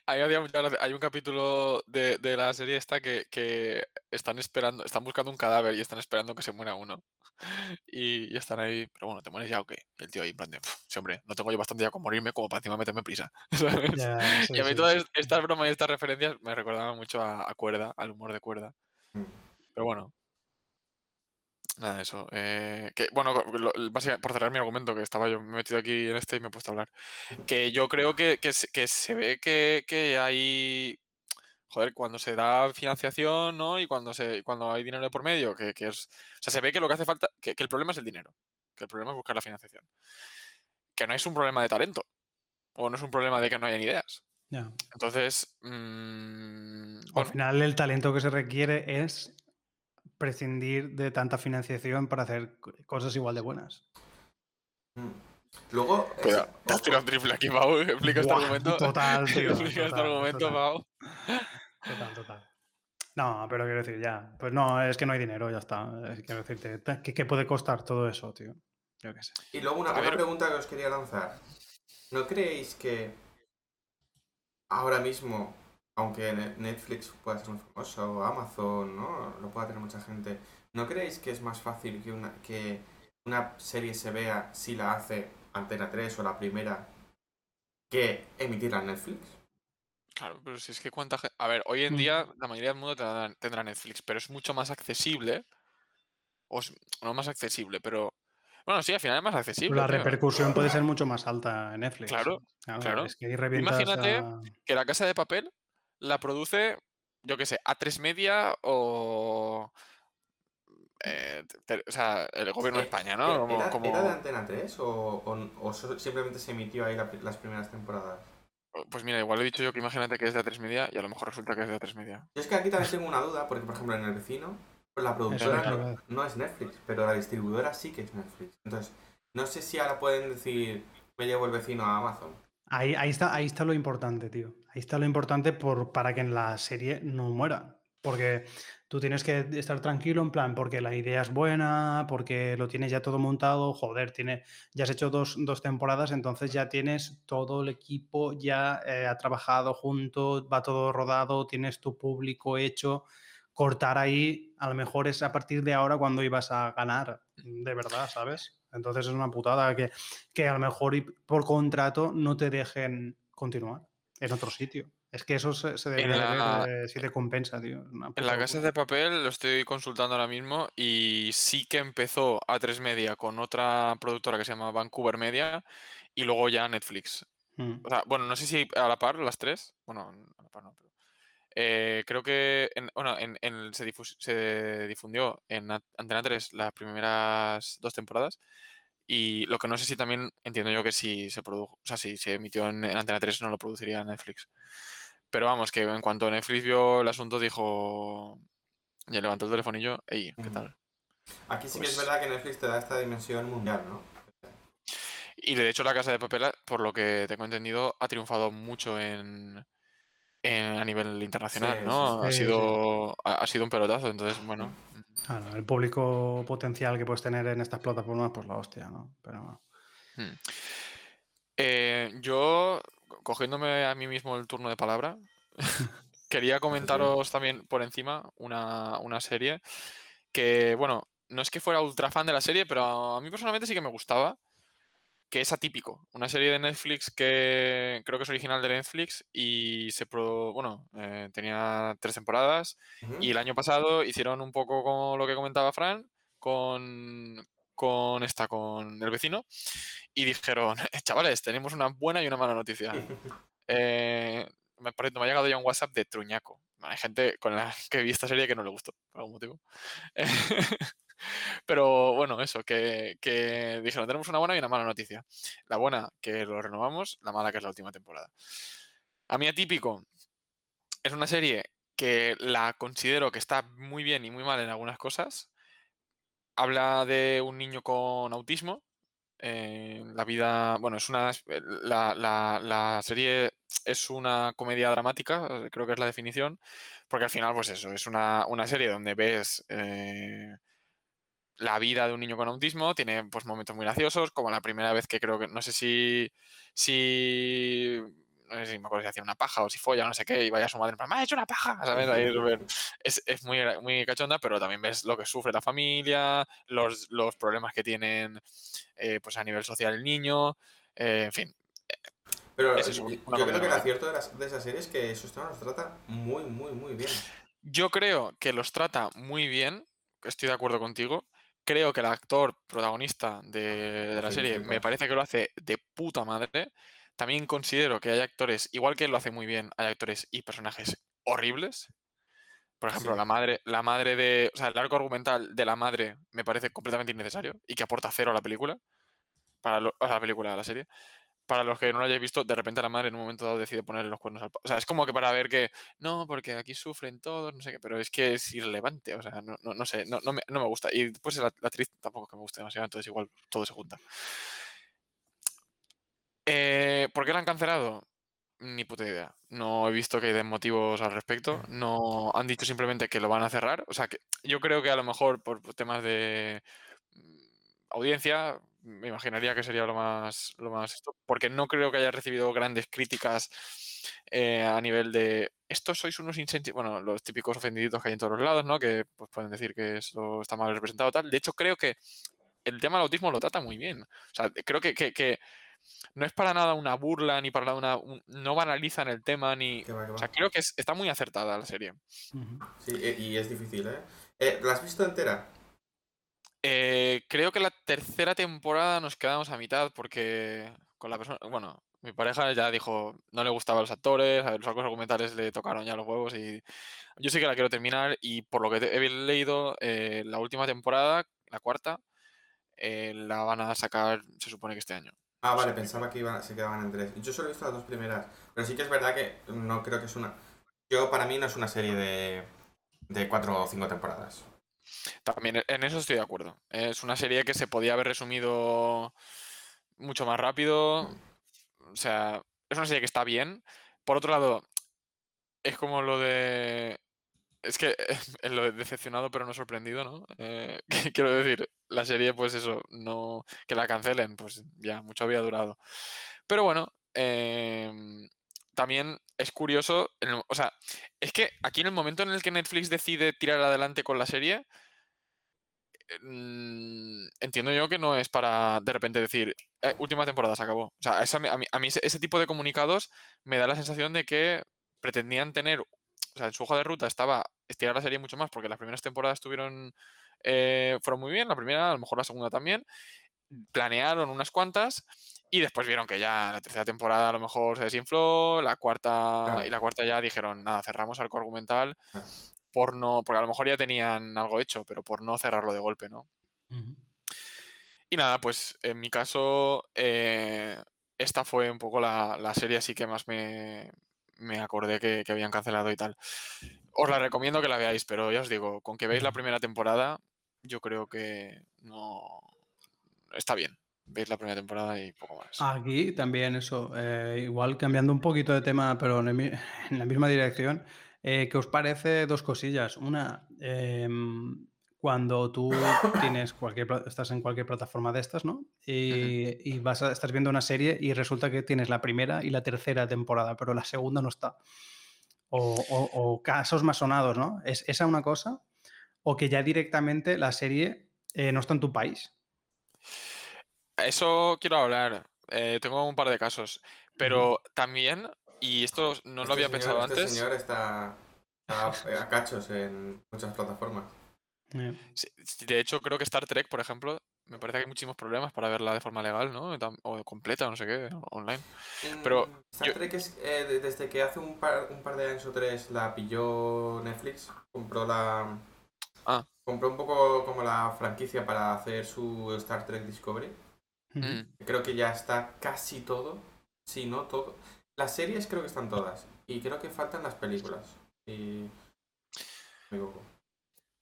Gracia. Hay un capítulo de, de la serie esta que, que están esperando, están buscando un cadáver y están esperando que se muera uno. Y, y están ahí, pero bueno, ¿te mueres ya o qué? Y el tío ahí, en plan de, "Pf, sí, hombre, no tengo yo bastante ya con morirme como para encima meterme prisa. *laughs* ¿sabes? Ya, sí, Y a mí sí. todas estas bromas y estas referencias me recordaban mucho a, a Cuerda, al humor de Cuerda. Mm. Pero bueno. Nada, eso. eh, que, bueno, lo- básicamente, por cerrar mi argumento, que estaba yo metido aquí en este y me he puesto a hablar. Que yo creo que, que, se, que se ve que, que hay. Joder, cuando se da financiación, ¿no? Y cuando se cuando hay dinero de por medio, que, que es. O sea, se ve que lo que hace falta. Que, que el problema es el dinero. Que el problema es buscar la financiación. Que no es un problema de talento. O no es un problema de que no hayan ideas. Ya. Entonces. mm, Al final el talento que se requiere es prescindir de tanta financiación para hacer co- cosas igual de buenas. Mm. Luego, Cuidado, te has tirado triple aquí, Pau. *laughs* Explica este argumento. total, *laughs* tío, Explica este argumento, total. Pau. Total, total. No, pero quiero decir, ya. Pues no, es que no hay dinero, ya está. Quiero decirte, ¿qué, qué puede costar todo eso, tío? Yo qué sé. y luego una, A una ver. pregunta que os quería lanzar. ¿No creéis que ahora mismo, aunque Ne- Netflix pueda ser muy famoso, o Amazon, ¿no? Lo pueda tener mucha gente, ¿no creéis que es más fácil que una, que una serie se vea si la hace Antena 3 o la primera que emitirla en Netflix? Claro, pero si es que cuánta gente. A ver, hoy en Mm. día la mayoría del mundo tendrá, tendrá Netflix, pero es mucho más accesible. O es- no más accesible, pero. Bueno, sí, al final es más accesible. La repercusión puede ser mucho más alta en Netflix. Claro, claro. Es que ahí revientas Imagínate a- Que la casa de papel la produce, yo qué sé, A3 Media o. eh, te- o sea, el gobierno de Eh, España, ¿Era, ¿no? Como, era- como- era de Antena 3 o, o- simplemente se emitió ahí la- las primeras temporadas? Pues mira, igual he dicho yo que imagínate que es de A3 Media y a lo mejor resulta que es de A3 Media. Yo es que aquí también tengo una duda, porque por ejemplo en el vecino, pues la productora no, no es Netflix, pero la distribuidora sí que es Netflix. Entonces, no sé si ahora pueden decir, me llevo el vecino a Amazon. Ahí, ahí, está, ahí está lo importante, tío. Ahí está lo importante por, para que en la serie no muera. Porque Tú tienes que estar tranquilo en plan, porque la idea es buena, porque lo tienes ya todo montado, joder, tiene, ya has hecho dos, dos temporadas, entonces ya tienes todo el equipo, ya eh, ha trabajado junto, va todo rodado, tienes tu público hecho. Cortar ahí, a lo mejor es a partir de ahora cuando ibas a ganar, de verdad, ¿sabes? Entonces es una putada que, que a lo mejor por contrato no te dejen continuar en otro sitio. Es que eso se, se debería ver si te compensa, tío. En la casa de papel lo estoy consultando ahora mismo y sí que empezó a 3 Media con otra productora que se llama Vancouver Media y luego ya Netflix. Mm. O sea, bueno, no sé si a la par las tres. Bueno, a la par no, pero. Eh, creo que bueno, en, se, se, difundió en Antena 3 las primeras dos temporadas. Y lo que no sé si también entiendo yo que si se produjo, o sea, si se emitió en, en Antena 3 no lo produciría Netflix. Pero vamos, que en cuanto Netflix vio el asunto, dijo. Ya levantó el telefonillo, ey, ¿qué tal? Aquí sí que es pues verdad que Netflix te da esta dimensión mundial, ¿no? Y de hecho, la casa de papel, por lo que tengo entendido, ha triunfado mucho en, a nivel internacional, ¿no? ha, sido, ha, sido un pelotazo, entonces, bueno. Claro, el público potencial que puedes tener en estas plataformas, pues la hostia, ¿no? Pero. Hmm. Eh, yo cogiéndome a mí mismo el turno de palabra, *laughs* quería comentaros también por encima una, serie que, bueno, no es que fuera ultra fan de la serie, pero a mí personalmente sí que me gustaba, que es atípico. Una serie de Netflix que creo que es original de Netflix y se bueno, eh, tenía tres temporadas y el año pasado hicieron un poco como lo que comentaba Fran con, con esta, con el vecino, y dijeron, *laughs* chavales, tenemos una buena y una mala noticia. Eh, me, me ha llegado ya un WhatsApp de Truñaco. Hay gente con la *laughs* que vi esta serie que no le gustó, por algún motivo. *laughs* Pero bueno, eso, que, que, dijeron, tenemos una buena y una mala noticia. La buena, que lo renovamos, la mala, que es la última temporada. A mí atípico, es una serie que la considero que está muy bien y muy mal en algunas cosas, habla de un niño con autismo. la vida, bueno, es una, eh, la, la, serie es una comedia dramática, eh, creo que es la definición, porque al final, pues eso, es una, serie donde ves eh, la vida de un niño con autismo, tiene pues momentos muy graciosos, como la primera vez que creo que, no sé si, si no sé si me acuerdo si hacía una paja o si folla, no sé qué, y vaya su madre, me ha hecho una paja, ¿sabes? es, es muy, muy cachonda, pero también ves lo que sufre la familia, los, los problemas que tienen eh, pues a nivel social el niño, eh, en fin. Pero yo, creo que el acierto de, de esa serie es que eso los trata muy, muy, muy bien. Yo creo que los trata muy bien, estoy de acuerdo contigo. Creo que el actor protagonista de, de la serie me parece que lo hace de puta madre. También considero que hay actores, igual que lo hace muy bien, hay actores y personajes horribles. Por ejemplo, la madre, la madre de. O sea, el arco argumental de la madre me parece completamente innecesario y que aporta cero a la película. Para a la película, a la serie. Para los que no lo hayáis visto, de repente la madre en un momento dado decide ponerle los cuernos al. O sea, es como que para ver que. No, porque aquí sufren todos, no sé qué, pero es que es irrelevante. O sea, no, no, sé, no, me, no, me, gusta. Y después la, la actriz tampoco que me gusta demasiado, entonces igual todo se junta. Eh, ¿Por qué la han cancelado? Ni puta idea. No he visto que den motivos al respecto. No han dicho simplemente que lo van a cerrar. O sea, que yo creo que a lo mejor por temas de mm, audiencia, me imaginaría que sería lo más, lo más esto, porque no creo que haya recibido grandes críticas eh, a nivel de estos sois unos incentivos, bueno, los típicos ofendiditos que hay en todos los lados, ¿no? Que pues, pueden decir que eso está mal representado tal. De hecho, creo que el tema del autismo lo trata muy bien. O sea, creo que, que no es para nada una burla ni para nada una. no banalizan el tema ni. O sea, creo que está muy acertada la serie. Sí, e, y es difícil, ¿eh? ¿eh? ¿La has visto entera? Eh, creo que la tercera temporada nos quedamos a mitad porque con la persona. Bueno, mi pareja ya dijo, no le gustaban los actores, los arcos argumentales le tocaron ya los huevos y yo sí que la quiero terminar y por lo que he leído, eh, la última temporada, la cuarta, la van a sacar, se supone que este año. Ah, vale, pensaba que iban, se quedaban en tres. Yo solo he visto las dos primeras, pero sí que es verdad que no creo que es una... Yo, para mí, no es una serie de, de cuatro o cinco temporadas. También en eso estoy de acuerdo. Es una serie que se podía haber resumido mucho más rápido. O sea, es una serie que está bien. Por otro lado, es como lo de es que *laughs* eh, lo he decepcionado pero no sorprendido, ¿no? Eh, *laughs* quiero decir, la serie, pues eso, no que la cancelen, pues ya, mucho había durado. Pero bueno, em, también es curioso, o sea, es que aquí en el momento en el que Netflix decide tirar adelante con la serie, mm, entiendo yo que no es para de repente decir, eh, última temporada se acabó. O sea, a, mí, a mí ese tipo de comunicados me da la sensación de que pretendían tener, o sea, en su hoja de ruta estaba estirar la serie mucho más porque las primeras temporadas estuvieron, eh, fueron muy bien, la primera, a lo mejor la segunda también, planearon unas cuantas y después vieron que ya la tercera temporada a lo mejor se desinfló, la cuarta y la cuarta ya dijeron, nada, cerramos arco argumental ah. por no, porque a lo mejor ya tenían algo hecho, pero por no cerrarlo de golpe, ¿no? Y nada, pues en mi caso, eh, esta fue un poco la, la, serie así que más me, me acordé que, habían cancelado y tal. Os la recomiendo que la veáis, pero ya os digo, con que veáis la primera temporada, yo creo que no está bien. Veis la primera temporada y poco más. Aquí también eso, eh, igual cambiando un poquito de tema, pero en, *laughs* la misma dirección. Eh, ¿Qué os parece dos cosillas? Una, em, cuando tú *coughs* tienes cualquier, estás en cualquier plataforma de estas, ¿no? Y, vas a, estás viendo una serie y resulta que tienes la primera y la tercera temporada, pero la segunda no está. O, casos más sonados, ¿no? ¿Es esa una cosa? O que ya directamente la serie eh, no está en tu país. Eso quiero hablar. Eh, tengo un par de casos. Pero también, y esto no lo este había pensado este antes. El señor está a cachos en muchas plataformas. De hecho, creo que Star Trek, por ejemplo, me parece que hay muchísimos problemas para verla de forma legal, ¿no? O completa, no sé qué, online. Pero. Star Trek es eh, desde que hace un par, un par de años o tres la pilló Netflix, compró la. Ah. Compró un poco como la franquicia para hacer su Star Trek Discovery. Mm. Creo que ya está casi todo. Si no todo. Las series creo que están todas. Y creo que faltan las películas. Y. Me equivoco.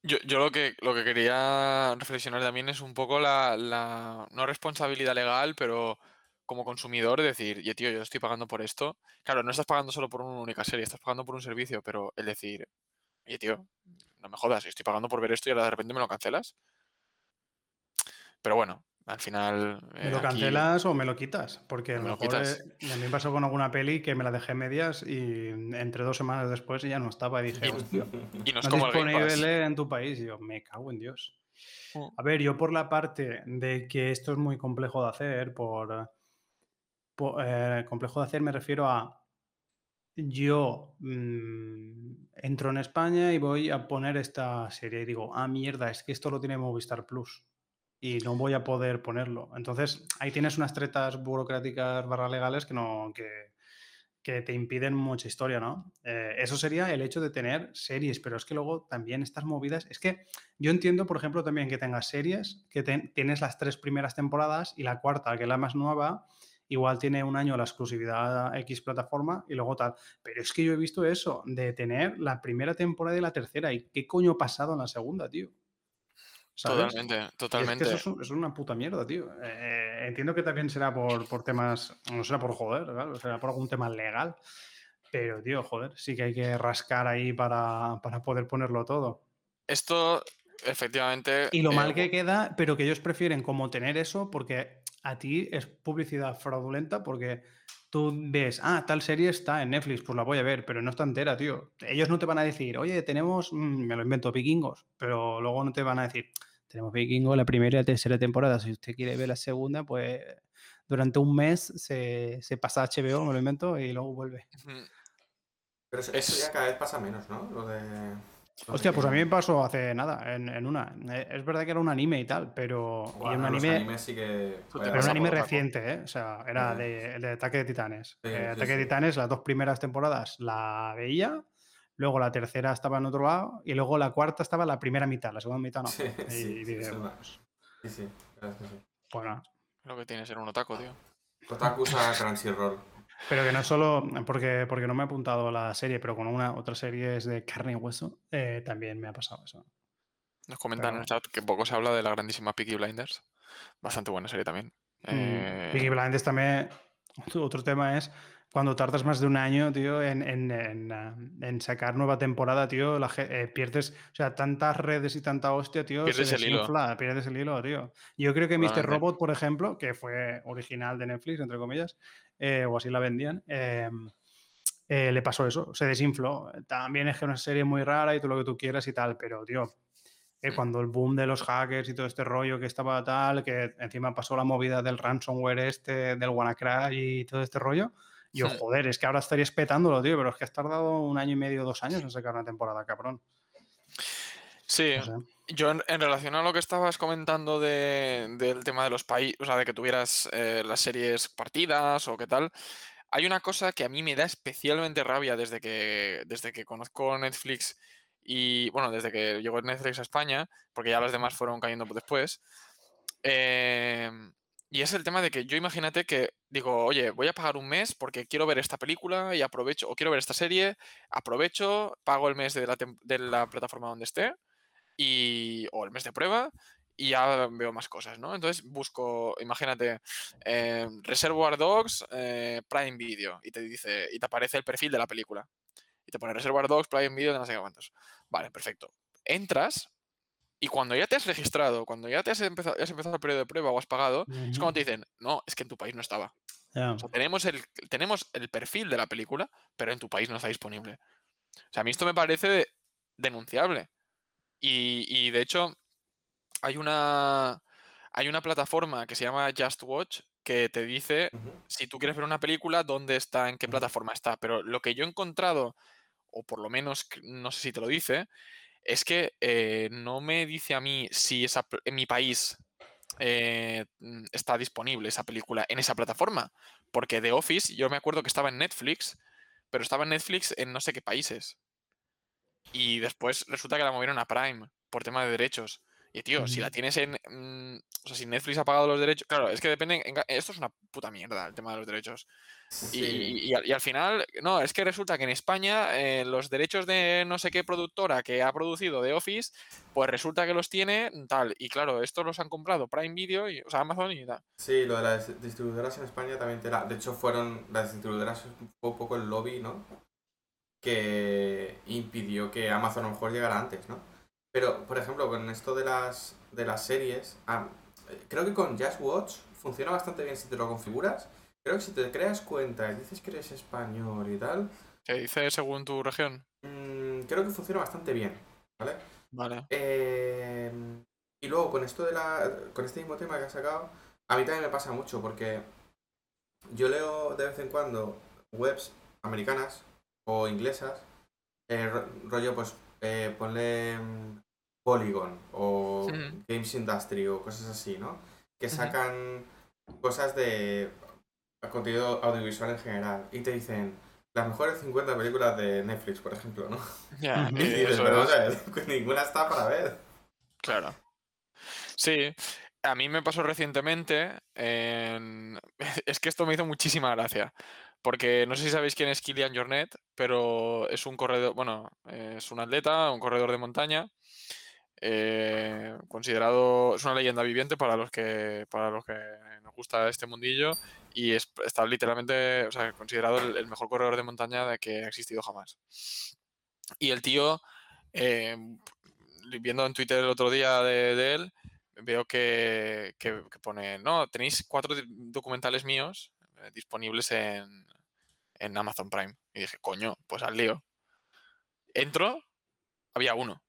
Yo, yo lo que lo que quería reflexionar también es un poco la, la no responsabilidad legal, pero como consumidor decir, y tío, yo estoy pagando por esto. Claro, no estás pagando solo por una única serie, estás pagando por un servicio, pero el decir, oye, tío, no me jodas, estoy pagando por ver esto y ahora de repente me lo cancelas. Pero bueno, al final. ¿Me lo eh, cancelas o me lo quitas? Porque a lo mejor eh, a mí me pasó con alguna peli que me la dejé medias y entre dos semanas después ya no estaba y dije, y, no *laughs* es como disponible en tu país. Y yo, me cago en Dios. Mm. A ver, yo por la parte de que esto es muy complejo de hacer, por, eh, complejo de hacer me refiero a yo mm, entro en España y voy a poner esta serie y digo, ah, mierda, es que esto lo tiene Movistar Plus y no voy a poder ponerlo. Entonces, ahí tienes unas tretas burocráticas barra legales que, no, que, que te impiden mucha historia, ¿no? Eh, eso sería el hecho de tener series, pero es que luego también estas movidas, es que yo entiendo, por ejemplo, también que tengas series, que tienes las tres primeras temporadas y la cuarta, que es la más nueva, igual tiene un año la exclusividad X plataforma y luego tal. Pero es que yo he visto eso, de tener la primera temporada y la tercera, y qué coño ha pasado en la segunda, tío. Totalmente, totalmente. eso es, una puta mierda, tío. Eh, entiendo que también será por, por temas, no será por joder, ¿verdad? será por algún tema legal. Pero, tío, joder, sí que hay que rascar ahí para, poder ponerlo todo. Esto, efectivamente. Y lo mal eh, que queda, pero que ellos prefieren como tener eso porque a ti es publicidad fraudulenta porque tú ves, ah, tal serie está en Netflix, pues la voy a ver, pero no está entera, tío. Ellos no te van a decir, oye, tenemos, mm, me lo invento, vikingos, pero luego no te van a decir, tenemos vikingos la primera y la tercera temporada, si usted quiere ver la segunda, pues durante un mes se, se pasa a HBO, me lo invento, y luego vuelve. Pero eso, ya cada vez pasa menos, ¿no? Lo de Hostia, pues a mí me pasó hace nada, en, una. Eh, es verdad que era un anime y tal, pero. y un anime. Sí que... Pero un anime reciente, ¿eh? O sea, era de, de Ataque de Titanes. Eh, Ataque de Titanes, las dos primeras temporadas la veía, luego la tercera estaba en otro lado, y luego la cuarta estaba en la primera mitad, la segunda mitad no. Sí, *laughs* y, sí, sí, sí. Bueno. Lo que tiene ser un otaku, tío. Otaku a Crunchyroll. Pero que no solo, porque, porque no me he apuntado a la serie, pero con una otra serie es de carne y hueso, eh, también me ha pasado eso. Nos comentan en el chat que poco se habla de la grandísima Peaky Blinders. Bastante buena serie también. Mm, eh... Peaky Blinders también, Otro tema es cuando tardas más de un año, tío, en, en, en, ah, en sacar nueva temporada, tío, la, eh, pierdes, o sea, tantas redes y tanta hostia, tío, Pierdes se el hilo. pierdes el hilo, tío. Yo creo que Mr. Robot, por ejemplo, que fue original de Netflix, entre comillas, eh, o así la vendían, eh, eh, le pasó eso, se desinfló. También es que una serie muy rara y todo lo que tú quieras y tal, pero, tío, eh, cuando el boom de los hackers y todo este rollo que estaba tal, que encima pasó la movida del ransomware este, del WannaCry y todo este rollo, yo, Hmm. joder, es que ahora estarías petándolo, tío, pero es que has tardado un año y medio, dos años en sacar una temporada, cabrón. Sí, yo en, en relación a lo que estabas comentando de- del tema de los países, o sea, de que tuvieras eh, las series partidas o qué tal, hay una cosa que a mí me da especialmente rabia desde que, desde que conozco Netflix y, bueno, desde que llegó Netflix a España, porque ya las demás fueron cayendo después, em, y es el tema de que yo imagínate que digo, oye, voy a pagar un mes porque quiero ver esta película y aprovecho, o quiero ver esta serie, aprovecho, pago el mes de la, de la plataforma donde esté y, o el mes de prueba y ya veo más cosas, ¿no? Entonces busco, imagínate, eh, Reservoir Dogs, eh, Prime Video y te dice, y te aparece el perfil de la película. Y te pone Reservoir Dogs, Prime Video, de no sé qué cuántos. Vale, perfecto. Entras y cuando ya te has registrado, cuando ya te has empezado, ya has empezado el periodo de prueba o has pagado, es cuando te dicen, no, es que en tu país no estaba. Ya. O sea, tenemos el, tenemos el perfil de la película, pero en tu país no está disponible. O sea, a mí esto me parece denunciable. Y, y, de hecho, hay una, hay una plataforma que se llama Just Watch que te dice si tú quieres ver una película, dónde está, en qué plataforma está. Pero lo que yo he encontrado, o por lo menos no sé si te lo dice, es que eh, no me dice a mí si esa, en mi país eh, mm, está disponible esa película en esa plataforma. Porque The Office, yo me acuerdo que estaba en Netflix, pero estaba en Netflix en no sé qué países. Y después resulta que la movieron a Prime por tema de derechos. Y tío, si la tienes en. mm, o sea, si Netflix ha pagado los derechos. Claro, es que depende. en Esto es una puta mierda, el tema de los derechos. Y, Sí. y al, y al final, no, es que resulta que en España eh, los derechos de no sé qué productora que ha producido The Office, pues resulta que los tiene tal. Y claro, estos los han comprado Prime Video, y, o sea, Amazon y tal. Sí, lo de las distribuidoras en España también te da. De hecho, fueron. Las distribuidoras un poco el lobby, ¿no? Que impidió que Amazon a lo mejor llegara antes, ¿no? Pero, por ejemplo, con esto de las, de las series, ah, creo que con Just Watch funciona bastante bien si te lo configuras. Creo que si te creas cuenta y dices que eres español y tal, Se dice según tu región. mm, creo que funciona bastante bien, ¿vale? Vale. Eh, y luego con esto de la. con este mismo tema que has sacado, a mí también me pasa mucho porque yo leo de vez en cuando webs americanas o inglesas, eh, ro- rollo pues eh, ponle mm, Polygon o. Games Industry o cosas así, ¿no? Que sacan cosas de contenido audiovisual en general y te dicen las mejores 50 películas de Netflix, por ejemplo, ¿no? Ya, Ujú. *laughs* y dices, pero es- ninguna está para ver. Claro. Sí, a mí me pasó recientemente en... *laughs* Es que esto me hizo muchísima gracia, porque no sé si sabéis quién es Kilian Jornet, pero es un corredor, bueno, es un atleta, un corredor de montaña, eh, considerado, es una leyenda viviente para los que, para los que nos gusta este mundillo y es, está literalmente, o sea, considerado el, mejor corredor de montaña de que ha existido jamás. Y el tío, eh, viendo en Twitter el otro día de, él, veo que, que- que pone, no, tenéis cuatro documentales míos disponibles en, en Amazon Prime. Y dije, coño, pues al lío. Entro, había uno.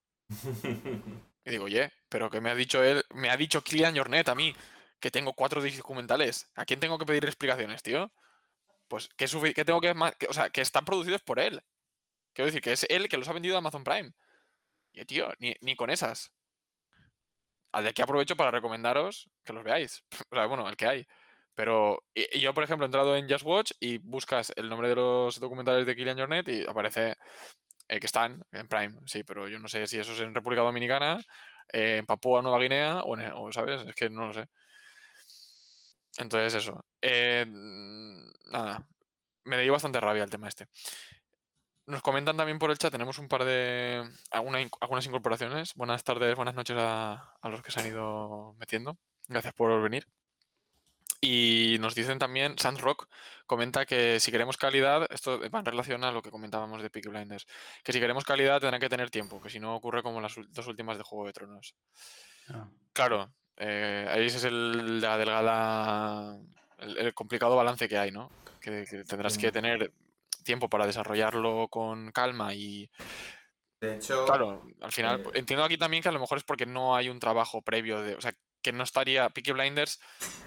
Y digo, oye, pero que me ha dicho él, me ha dicho Kilian Jornet a mí, que tengo cuatro documentales. ¿A quién tengo que pedir explicaciones, tío? Pues que, que tengo que, que- o sea, que están producidos por él. Quiero decir, que es él que los ha vendido a Amazon Prime. Y tío, ni, ni con esas. Al de aquí aprovecho para recomendaros que los veáis. *laughs* O sea, bueno, el que hay. Pero yo, por ejemplo, he entrado en Just Watch y buscas el nombre de los documentales de Kilian Jornet y aparece eh, que están en Prime. Sí, pero yo no sé si eso es en República Dominicana, eh, en Papúa Nueva Guinea o, en- o, ¿sabes? Es que no lo sé. Entonces, eso. Eh, nada. Me dio bastante rabia el tema este. Nos comentan también por el chat, tenemos un par de. alguna algunas incorporaciones. Buenas tardes, buenas noches a los que se han ido metiendo. Gracias por venir. Y nos dicen también, Sandrock comenta que si queremos calidad, esto va en relación a lo que comentábamos de Peaky Blinders, que si queremos calidad tendrán que tener tiempo, que si no ocurre como las dos últimas de Juego de Tronos. Ah. Claro, eh, ahí ese es el, la delgada, el, el complicado balance que hay, ¿no? Que, que tendrás que tener tiempo para desarrollarlo con calma y, De hecho, claro, al final, eh, entiendo aquí también que a lo mejor es porque no hay un trabajo previo de, o sea, que no estaría, Peaky Blinders,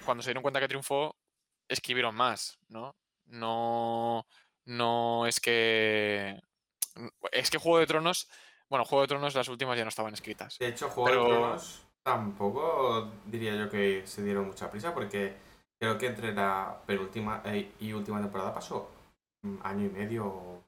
cuando se dieron cuenta que triunfó, escribieron más, ¿no? No, no es que, es que Juego de Tronos, bueno, Juego de Tronos las últimas ya no estaban escritas. de hecho, Juego pero- de Tronos tampoco diría yo que se dieron mucha prisa porque creo que entre la penúltima eh, y última temporada pasó un año y medio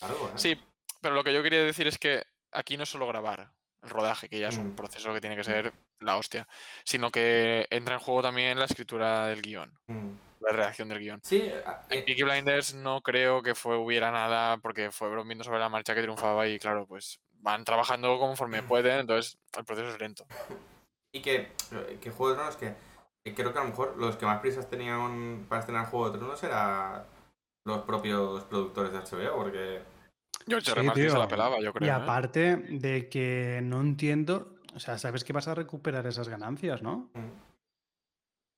largo, ¿eh? Sí, pero lo que yo quería decir es que aquí no es solo grabar rodaje, que ya es un Mm. proceso que tiene que ser la hostia, sino que entra en juego también la escritura del guion, Mm. la redacción del guion. Sí, En eh, Peaky Blinders no creo que fue, hubiera nada porque fue viendo sobre la marcha que triunfaba y claro, pues van trabajando conforme pueden, entonces el proceso es lento. *laughs* y que, que Juego de Tronos, que que creo que a lo mejor los que más prisas tenían para estrenar Juego de Tronos eran los propios productores de HBO, porque George Sí, R. Martin se tío. la pelaba, yo Y creo. ¿eh? aparte de que no entiendo, o sea, sabes que vas a recuperar esas ganancias, ¿no?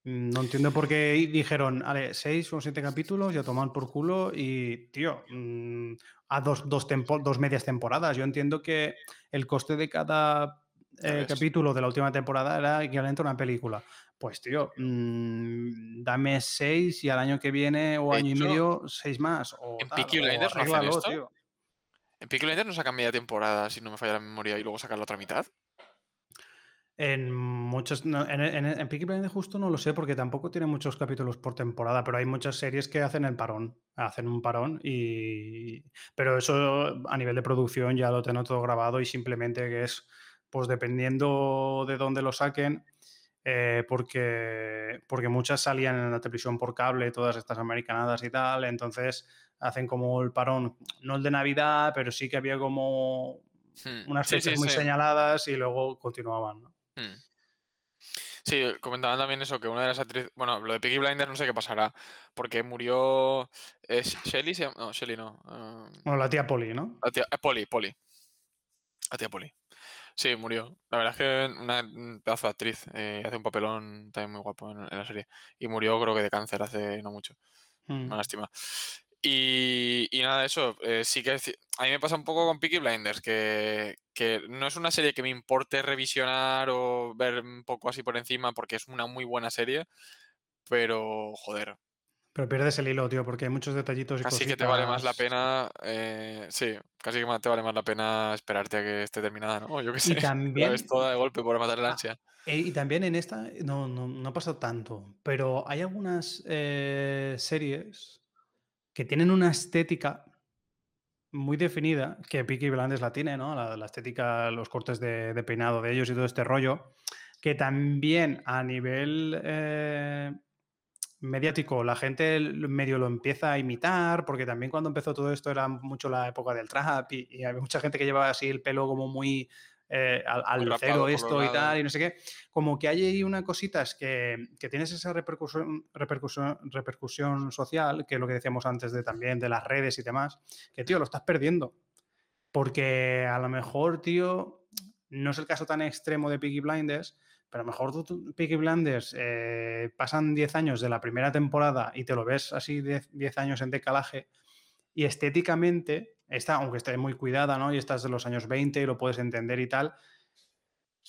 mm, No entiendo por qué dijeron, vale, seis o siete capítulos y a tomar por culo y, tío, mm, a dos, dos, tempo- dos medias temporadas. Yo entiendo que el coste de cada eh, capítulo de la última temporada era equivalente a una película. Pues, tío, mm, dame seis y al año que viene o De año y medio, seis más. O en tal, Peaky Blinders no hacen esto. tío. En Peaky Blinders no sacan media temporada, si no me falla la memoria, y luego sacan la otra mitad. En muchos. no, en, en, en Peaky Blinders justo no lo sé porque tampoco tiene muchos capítulos por temporada, pero hay muchas series que hacen el parón. Hacen un parón y. Pero eso a nivel de producción ya lo tengo todo grabado y simplemente que es, pues dependiendo de dónde lo saquen, eh, porque, porque muchas salían en la televisión por cable, todas estas americanadas y tal, entonces hacen como el parón, no el de Navidad, pero sí que había como Hmm, unas fechas sí, muy sí. señaladas y luego continuaban. ¿no? Hmm. Sí, comentaban también eso, que una de las actrices. Bueno, lo de Peaky Blinders no sé qué pasará, porque murió. eh, ¿Shelly? No, Shelly no. ah, Bueno, la tía Poli, ¿no? la tía, eh, Polly, Polly. La tía Polly. Sí, murió. La verdad es que una un pedazo de actriz. eh, hace un papelón también muy guapo en, en la serie. Y murió, creo que de cáncer hace no mucho. Mm. Una lástima. Y, y nada, eso, eh, sí que a mí me pasa un poco con Peaky Blinders, que, que no es una serie que me importe revisionar o ver un poco así por encima, porque es una muy buena serie, pero joder, Pero pierdes el hilo, tío, porque hay muchos detallitos y casi que te vale más la cositas. pena, eh, sí, casi que te vale más la pena esperarte a que esté terminada, ¿no? Yo qué sé, *laughs* Y la también, ves toda de golpe por matar el ah, ansia. e- y también en esta no, no, no pasa tanto, pero hay algunas eh, series que tienen una estética muy definida, que Peaky Blinders la tiene, ¿no? La, la estética, los cortes de, de peinado de ellos y todo este rollo, que también a nivel eh, mediático la gente medio lo empieza a imitar, porque también cuando empezó todo esto era mucho la época del trap y, y había mucha gente que llevaba así el pelo como muy eh, al, al lucero esto y tal y no sé qué. Como que hay ahí una cositas que, que tienes esa repercusión, repercusión, repercusión social, que es lo que decíamos antes de también de las redes y demás, que tío, lo estás perdiendo. Porque a lo mejor, tío, no es el caso tan extremo de Peaky Blinders, pero a lo mejor tú, Peaky Blinders eh, pasan 10 años de la primera temporada y te lo ves así 10, 10 años en decalaje y estéticamente, está, aunque esté muy cuidada, ¿no? Y estás de los años 20 y lo puedes entender y tal,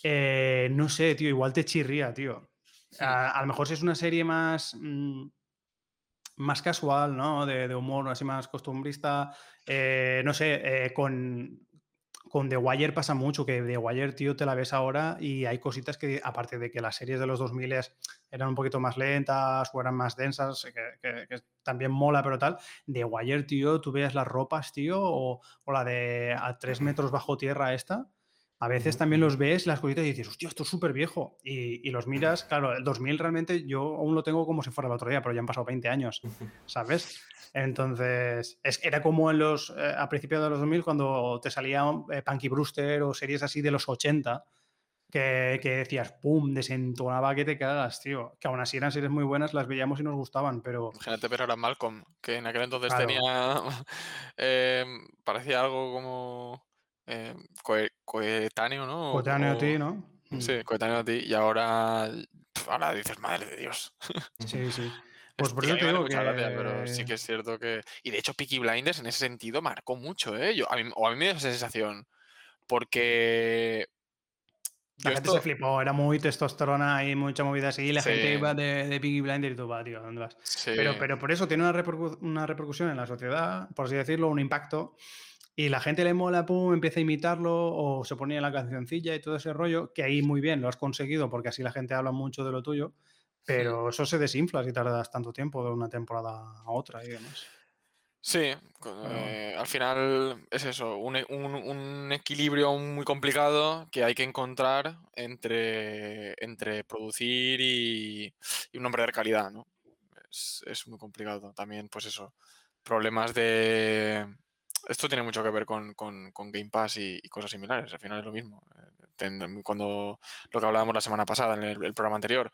eh, no sé, tío, igual te chirría, tío. A, a lo mejor si es una serie más, mm, más casual, ¿no? De, de humor así más costumbrista, eh, no sé, eh, con, con The Wire pasa mucho, que The Wire, tío, te la ves ahora y hay cositas que, aparte de que las series de los 2000 eran un poquito más lentas o eran más densas, que, que- que también mola, pero tal, The Wire, tío, tú ves las ropas, tío, o, o la de a tres metros bajo tierra esta, a veces también los ves, las cositas, y dices, hostia, esto es súper viejo. Y, y los miras, claro, el 2000 realmente yo aún lo tengo como si fuera el otro día, pero ya han pasado 20 años, ¿sabes? Entonces, es, era como en los, eh, a principios de los 2000 cuando te salía eh, Punky Brewster o series así de los 80, que, que decías, ¡pum! desentonaba que te cagas, tío. Que aún así eran series muy buenas, las veíamos y nos gustaban, pero Imagínate ver ahora Malcolm, que en aquel entonces Claro. tenía. *laughs* em, parecía algo como. em, coe- coetáneo, ¿no? Coetáneo a ti, ¿no? Mm. Sí, coetáneo a ti. Y ahora. Ahora dices, madre de Dios. Sí, sí. Pues Es por eso te digo que... gracia, pero sí que es cierto que. Y de hecho, Peaky Blinders en ese sentido marcó mucho, ¿eh? Yo, a mí, o a mí me dio esa sensación. Porque. La yo gente esto- se flipó, era muy testosterona y mucha movida así, y la gente Sí. iba de, de Piggy Blinder y tú, va, tío, ¿dónde vas? sí, Pero, pero por eso tiene una, repercu- una repercusión en la sociedad, por así decirlo, un impacto, y la gente le mola, pum, empieza a imitarlo, o se ponía la cancioncilla y todo ese rollo, que ahí muy bien lo has conseguido, porque así la gente habla mucho de lo tuyo, pero eso se desinfla si tardas tanto tiempo de una temporada a otra y demás. Sí, eh, al final es eso, un, e- un- un equilibrio muy complicado que hay que encontrar entre, entre producir y, y un nombre de calidad, ¿no? Es, es muy complicado. También, pues eso, problemas de... Esto tiene mucho que ver con, con- con Game Pass y, y cosas similares, al final es lo mismo. Eh, Cuando lo que hablábamos la semana pasada en el, el programa anterior,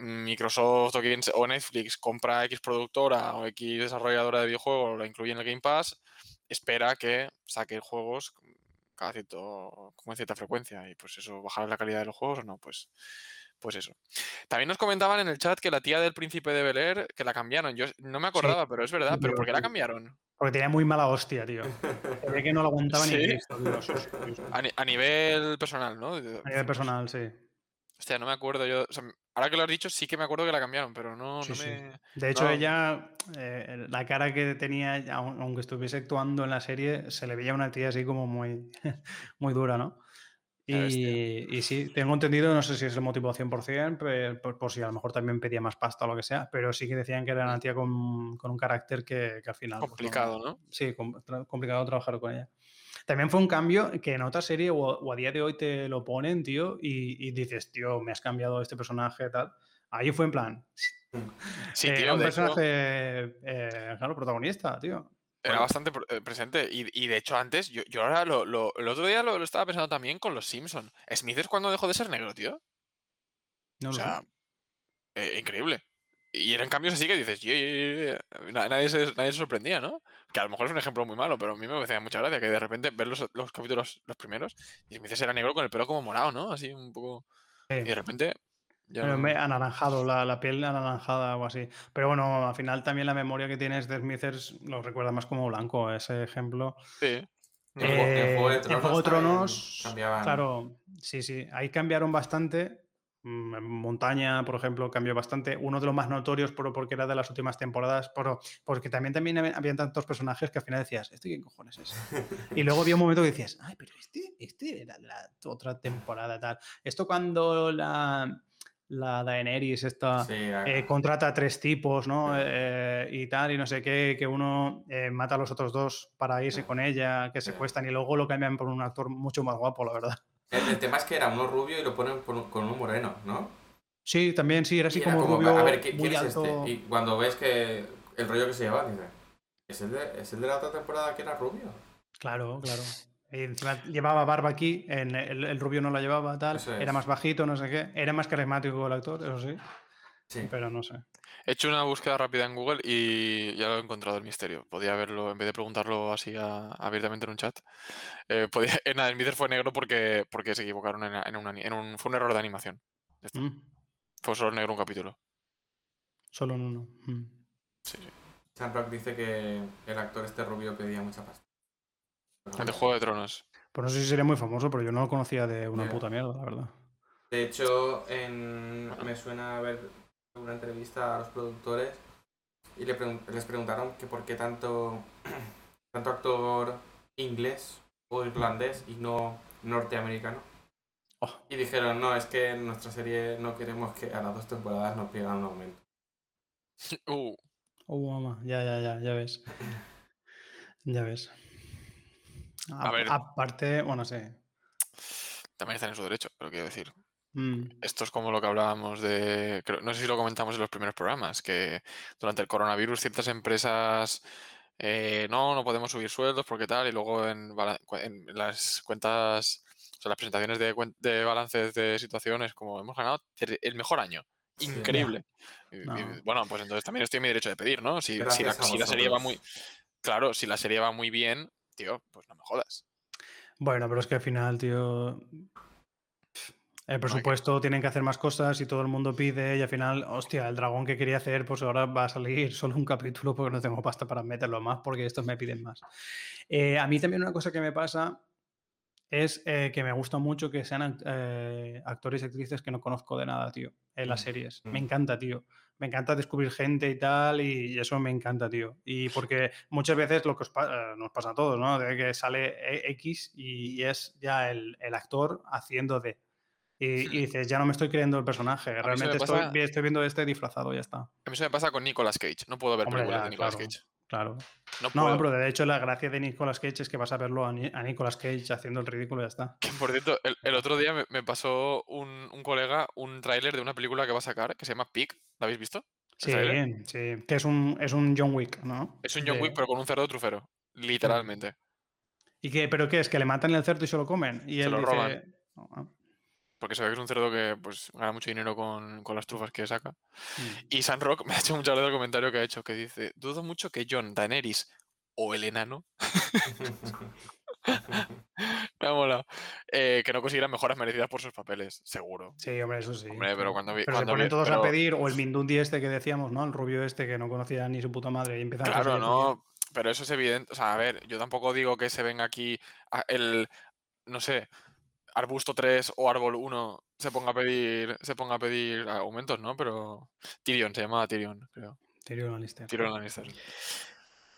Microsoft o, quien o Netflix compra X productora o X desarrolladora de videojuegos, la incluye en el Game Pass, espera que saque juegos cada cierto, con cierta frecuencia y pues eso, bajar la calidad de los juegos o no, pues, pues eso. También nos comentaban en el chat que la tía del príncipe de Bel Air, que la cambiaron, yo no me acordaba, pero es verdad, pero ¿por qué la cambiaron? Porque tenía muy mala hostia, tío. *laughs* Se que no lo aguantaba ni- a nivel personal, ¿no? A nivel personal, sí. Hostia, no me acuerdo yo. o sea, ahora que lo has dicho, sí que me acuerdo que la cambiaron, pero no, Sí, no sí. me. De hecho, no. ella, eh, la cara que tenía, aun- aunque estuviese actuando en la serie, se le veía una tía así como muy, *laughs* muy dura, ¿no? Y, y sí, tengo entendido, no sé si es el motivo 100%, pe- por, por si a lo mejor también pedía más pasta o lo que sea, pero sí que decían que era una tía con, con un carácter que, que al final... pues, no- Complicado, ¿no? Sí, complicado trabajar con ella. También fue un cambio que en otra serie o, o a día de hoy te lo ponen, tío, y, y dices, tío, me has cambiado este personaje, tal. Ahí fue en plan, Sí, *laughs* eh, tío, era un personaje, eh, claro, protagonista, tío. era Bueno. bastante eh, presente. Y, y de hecho, antes, yo, yo ahora lo, lo- el otro día lo, lo estaba pensando también con los Simpsons. ¿Smith es cuando dejó de ser negro, tío? No O lo sé. sea, eh, increíble. Y eran cambios así que dices, "Ye, ye, ye, ye". Na- nadie, se, nadie se sorprendía, ¿no? Que a lo mejor es un ejemplo muy malo, pero a mí me hacía mucha gracia que de repente ver los, los capítulos, los primeros, y Smith era negro con el pelo como morado, ¿no? Así un poco. Sí. Y de repente. Ya Bueno, no- me- anaranjado, la, la piel anaranjada o así. Pero bueno, al final también la memoria que tienes de Smithers lo recuerda más como blanco, ese ejemplo. Sí. Juego- en Eh, Juego de en Tronos Juego de también Tronos, cambiaban. claro, sí, sí, ahí cambiaron bastante. Mm, Montaña, por ejemplo, cambió bastante. Uno de los más notorios, por, porque era de las últimas temporadas, por- porque también, también habían tantos personajes que al final decías, ¿este qué cojones es? *laughs* Y luego había un momento que decías, ay, pero este, este era la otra temporada, tal. Esto cuando la, la Daenerys, esta, Sí, eh, contrata a tres tipos, ¿no? Eh, y tal, y no sé qué, que uno eh, mata a los otros dos para irse con ella, que Ya. secuestran y luego lo cambian por un actor mucho más guapo, la verdad. El, el tema es que era uno rubio y lo ponen un- con uno moreno, ¿no? Sí, también, sí, era así era como, como, rubio, a ver, ¿qui- muy ¿quién es este? Y cuando ves que el rollo que se lleva, dices, ¿es el, de, ¿es el de la otra temporada que era rubio? Claro, claro. Y encima llevaba barba aquí, en el, el rubio no la llevaba, tal, era más bajito, no sé qué. Era más carismático el actor, eso sí, Sí. pero no sé. He hecho una búsqueda rápida en Google y ya lo he encontrado el misterio. Podía haberlo, en vez de preguntarlo así a- abiertamente en un chat, eh, *laughs* podía, eh, nada, Smithers fue negro porque, porque se equivocaron en, en un, ani- en un- Fue un error de animación. Mm, Fue solo negro un capítulo. solo en uno. Mm. Sí, sí. Rock dice que el actor este rubio pedía mucha pasta. El de Juego de Tronos. Pues no sé si sería muy famoso, pero yo no lo conocía de una puta mierda, la verdad. De hecho, en- me suena a ver una entrevista a los productores y le pregun- les preguntaron que por qué tanto, *clears throat* tanto actor inglés o irlandés y no norteamericano. Oh. Y dijeron, no, es que en nuestra serie no queremos que a las dos temporadas nos pidan un aumento. *laughs* Uh, Oh, mamá, ya, ya, ya, ya ves. *laughs* Ya ves. A ver. Aparte, bueno, sí. también están en su derecho, pero quiero decir. Mm, Esto es como lo que hablábamos de. creo- no sé si lo comentamos en los primeros programas, que durante el coronavirus ciertas empresas eh, no, no podemos subir sueldos porque tal, y luego en, las cuentas, o sea, las presentaciones de, de balances de situaciones, como hemos ganado el mejor año. Sí. Increíble. Y- y, No. bueno, pues entonces también estoy en mi derecho de pedir, ¿no? Si, si la, si la serie va muy. Claro, si la serie va muy bien, tío, pues no me jodas. Bueno, pero es que al final, tío. El presupuesto tienen que hacer más cosas y todo el mundo pide y al final, hostia, el dragón que quería hacer, pues ahora va a salir *laughs* solo un capítulo porque no tengo pasta para meterlo más porque estos me piden más. Eh, a mí también una cosa que me pasa es eh, que me gusta mucho que sean eh, actores y actrices que no conozco de nada, tío, en las Mm, series. mm. Me encanta, tío. Me encanta descubrir gente y tal, y eso me encanta, tío. Y porque muchas veces lo que os pa- nos pasa a todos, ¿no? De que sale X y, y es ya el, el actor haciendo de. Y, y dices, ya no me estoy creyendo el personaje, se me realmente estoy, pasa- vi- estoy viendo este disfrazado, ya está. A mí eso me pasa con Nicolas Cage. No puedo ver Hombre, películas ya, de Nicolas claro. Cage. Claro. No No, puedo. pero de hecho la gracia de Nicolas Cage es que vas a verlo a, Ni- a Nicolas Cage haciendo el ridículo y ya está. Que, por cierto, el, el otro día me, me pasó un, un colega un tráiler de una película que va a sacar que se llama Pig. ¿La habéis visto? Sí, sí, que es un, es un John Wick, ¿no? Es un John De- Wick, pero con un cerdo trufero. Literalmente. ¿Y qué, ¿Pero qué es? ¿Que le matan el cerdo y se lo comen? Y Se él lo dice... roban. Ah, Porque se ve que es un cerdo que pues gana mucho dinero con, con las trufas que saca. mm. Y San Rock *laughs* me ha hecho mucha gracia el comentario que ha hecho, que dice, dudo mucho que John, Daenerys o el enano, *laughs* me ha molado, eh, que no consiguieran mejoras merecidas por sus papeles, seguro. Sí, hombre, eso sí. Hombre, pero cuando vi- Pero se ponen vi- todos a pedir, o el Mindundi este que decíamos, ¿no? El rubio este que no conocía ni su puta madre y empieza a Claro, no, pero eso es evidente. O sea, a ver, yo tampoco digo que se venga aquí a- el, no sé, arbusto 3 o árbol 1 se ponga a pedir, se ponga a pedir aumentos, ¿no? Pero Tyrion, se llamaba Tyrion, creo. Tyrion Lannister. Tyrion Lannister.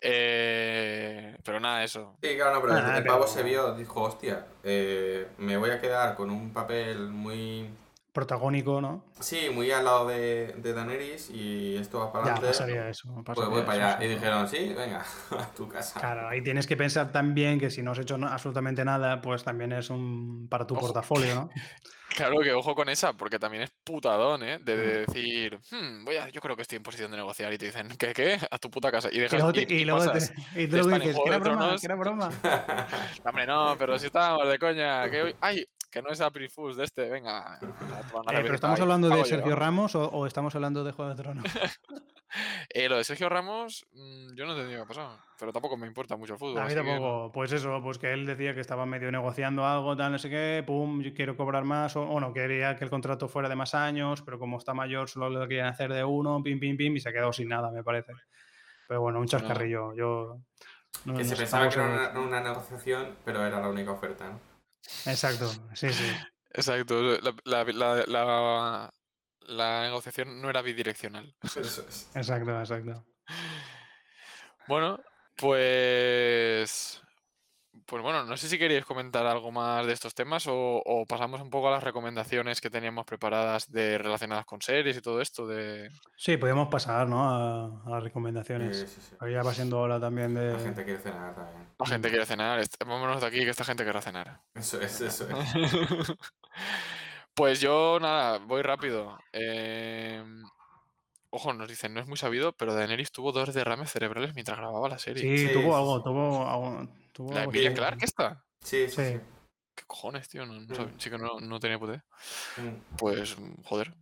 Eh, pero nada, eso. Sí, claro, no, pero el- Ah, el pavo pero- se vio, dijo, hostia, eh, me voy a quedar con un papel muy... Protagónico, ¿no? Sí, muy al lado de, de Daenerys y esto va para Ya, adelante. pasaría eso. pues voy para allá. Y dijeron, sí, venga, *laughs* a tu casa. Claro, ahí tienes que pensar también que si no has hecho absolutamente nada, pues también es un para tu Ojo. portafolio, ¿no? *laughs* Claro que ojo con esa, porque también es putadón, ¿eh? De, de Mm. decir, "Hmm, voy a, yo creo que estoy en posición de negociar y te dicen, ¿qué, qué? A tu puta casa. Y dejas luego, te, y- y y luego te- *laughs* y tú dices, que era broma, Tronos". que era broma. Hombre, no, pero si estábamos de coña. Que hoy... ¡Ay! Que no es April Fools de este, venga. Eh, pero estamos hablando de yo. Sergio Ramos o, o estamos hablando de Juego de Tronos. *laughs* Eh, lo de Sergio Ramos, mm, yo no entendí qué ha pasado. Pero tampoco me importa mucho el fútbol. A mí que tampoco, pues eso, pues que él decía que estaba medio negociando algo, tal, no sé qué, pum, yo quiero cobrar más, o, o no, quería que el contrato fuera de más años, pero como está mayor solo lo querían hacer de uno, pim, pim, pim, y se quedó sin nada, me parece. Pero bueno, un chascarrillo, yo... no- que se pensaba que era una, una negociación, pero era la única oferta, ¿no? Exacto, sí, sí. Exacto. La, la, la, la- la negociación no era bidireccional. *laughs* Exacto, exacto. Bueno, pues. Pues bueno, no sé si queréis comentar algo más de estos temas o, o pasamos un poco a las recomendaciones que teníamos preparadas de relacionadas con series y todo esto de. Sí, podemos pasar, ¿no? A, a las recomendaciones. Sí, sí, sí. Ahora ya va siendo hora también de... La gente quiere cenar también. La gente quiere cenar. Vámonos de aquí que esta gente quiere cenar. Eso es, eso es. *laughs* Pues yo, nada, voy rápido. Em, Ojo, nos dicen, no es muy sabido, pero Daenerys tuvo dos derrames cerebrales mientras grababa la serie. Sí, Sí, tuvo sí, algo, tuvo algo. Tuvo ¿La Emilia así. Clarke esta? Sí, sí, Sí. ¿Qué cojones, tío? No, no Mm. sí que no, no tenía idea. Mm. Pues, joder,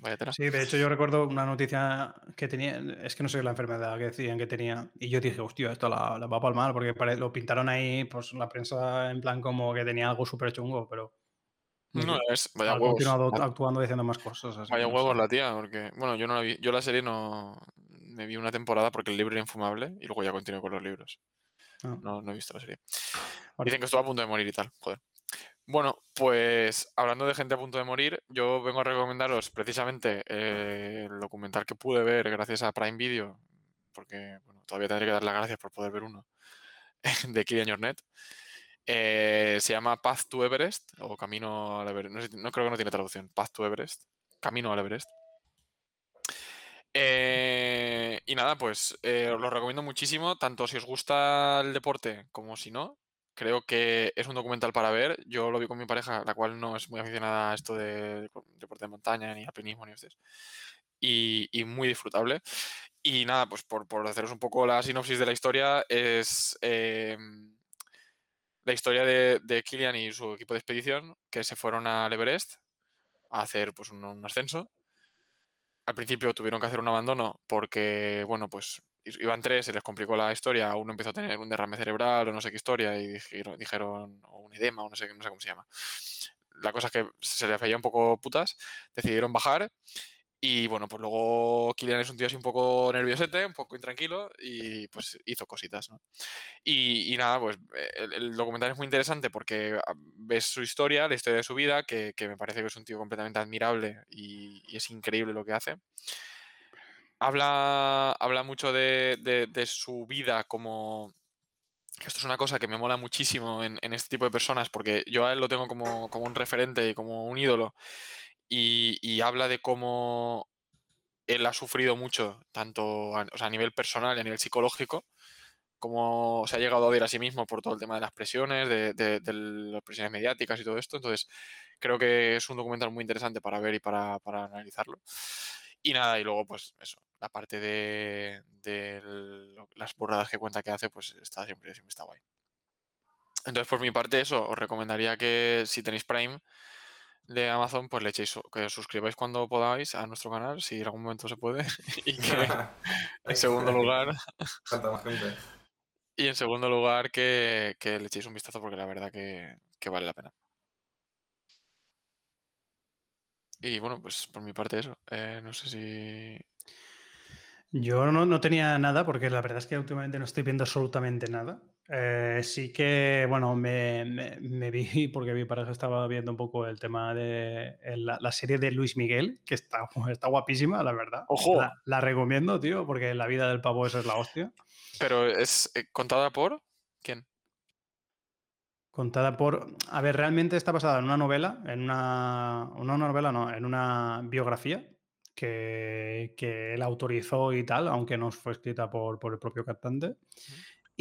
vaya tela. Sí, de hecho yo recuerdo una noticia que tenía, es que no sé la enfermedad que decían que tenía, y yo dije, hostia, esto la, la va a palmar, porque pare- lo pintaron ahí, pues la prensa en plan como que tenía algo súper chungo, pero no es, vaya ha huevos. continuado actuando diciendo más cosas. así Vaya no huevos sé. la tía, porque, bueno, yo no la vi, yo la serie no, me vi una temporada porque el libro era infumable y luego ya continué con los libros. Ah. No, no he visto la serie. Dicen que estuvo a punto de morir y tal, joder. Bueno, pues hablando de gente a punto de morir, yo vengo a recomendaros precisamente eh, el documental que pude ver gracias a Prime Video, porque bueno, todavía tendré que dar las gracias por poder ver uno, *laughs* de Kilian Jornet. Eh, se llama Path to Everest o Camino al Everest. No, sé- no creo que no tiene traducción. Path to Everest. Camino al Everest. Eh, y nada, pues eh, os lo recomiendo muchísimo, tanto si os gusta el deporte como si no. Creo que es un documental para ver. Yo lo vi con mi pareja, la cual no es muy aficionada a esto de depo- deporte de montaña, ni alpinismo, ni ustedes. Y, muy disfrutable. Y nada, pues por, por haceros un poco la sinopsis de la historia, es eh, la historia de, de Killian y su equipo de expedición que se fueron al Everest a hacer pues, un ascenso. Al principio tuvieron que hacer un abandono porque, bueno, pues iban tres, se les complicó la historia, uno empezó a tener un derrame cerebral o no sé qué historia y dijeron, un edema o no sé, no sé cómo se llama. La cosa es que se les veía un poco putas, decidieron bajar y bueno, pues luego Kilian es un tío así un poco nerviosete, un poco intranquilo y pues hizo cositas, ¿no? Y, y nada, pues eh, el, el documental es muy interesante porque ah, ves su historia, la historia de su vida, que, que me parece que es un tío completamente admirable y, y es increíble lo que hace. Habla, habla mucho de, de- de su vida como... Esto es una cosa que me mola muchísimo en, en este tipo de personas porque yo a él lo tengo como, como un referente y como un ídolo y, y habla de cómo él ha sufrido mucho, tanto a, o sea, a nivel personal y a nivel psicológico, cómo se ha llegado a odiar a sí mismo por todo el tema de las presiones, de, de- de las presiones mediáticas y todo esto. Entonces, creo que es un documental muy interesante para ver y para, para analizarlo. Y nada, y luego, pues eso, la parte de, de las burradas que cuenta que hace, pues está siempre, siempre está guay. Entonces, por mi parte, eso, os recomendaría que si tenéis Prime de Amazon, pues le echéis, que os suscribáis cuando podáis a nuestro canal, si en algún momento se puede. *laughs* y que, *laughs* en segundo lugar, *laughs* gente. y en segundo lugar, que, que le echéis un vistazo porque la verdad que, que vale la pena. Y bueno, pues por mi parte eso. Eh, no sé si... Yo no, no tenía nada porque la verdad es que últimamente no estoy viendo absolutamente nada. Eh, sí que, bueno, me, me- me vi, *laughs* porque mi pareja estaba viendo un poco el tema de el- la, la serie de Luis Miguel, que está, *laughs* está guapísima, la verdad. ¡Ojo! La, la recomiendo, tío, porque la vida del pavo esa es la hostia. Pero es eh, contada por... ¿Quién? Contada por. A ver, realmente está basada en una novela, en una. Una novela, no, en una biografía que, que él autorizó y tal, aunque no fue escrita por, por el propio cantante.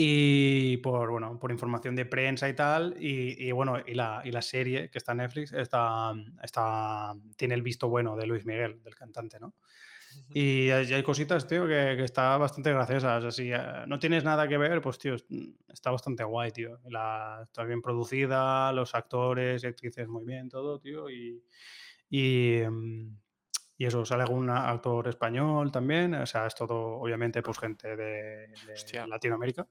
Y por, bueno, por información de prensa y tal. Y, y bueno, y la, y la serie que está en Netflix está, está, tiene el visto bueno de Luis Miguel, del cantante, ¿no? Y hay, cositas, tío, que, que está bastante graciosas. Así, eh, no tienes nada que ver, pues, tío, es- está bastante guay, tío. La, está bien producida, los actores y actrices muy bien, todo, tío. Y, y, mm, y eso, sale algún actor español también. O sea, es todo, obviamente, pues gente de. Latinoamérica.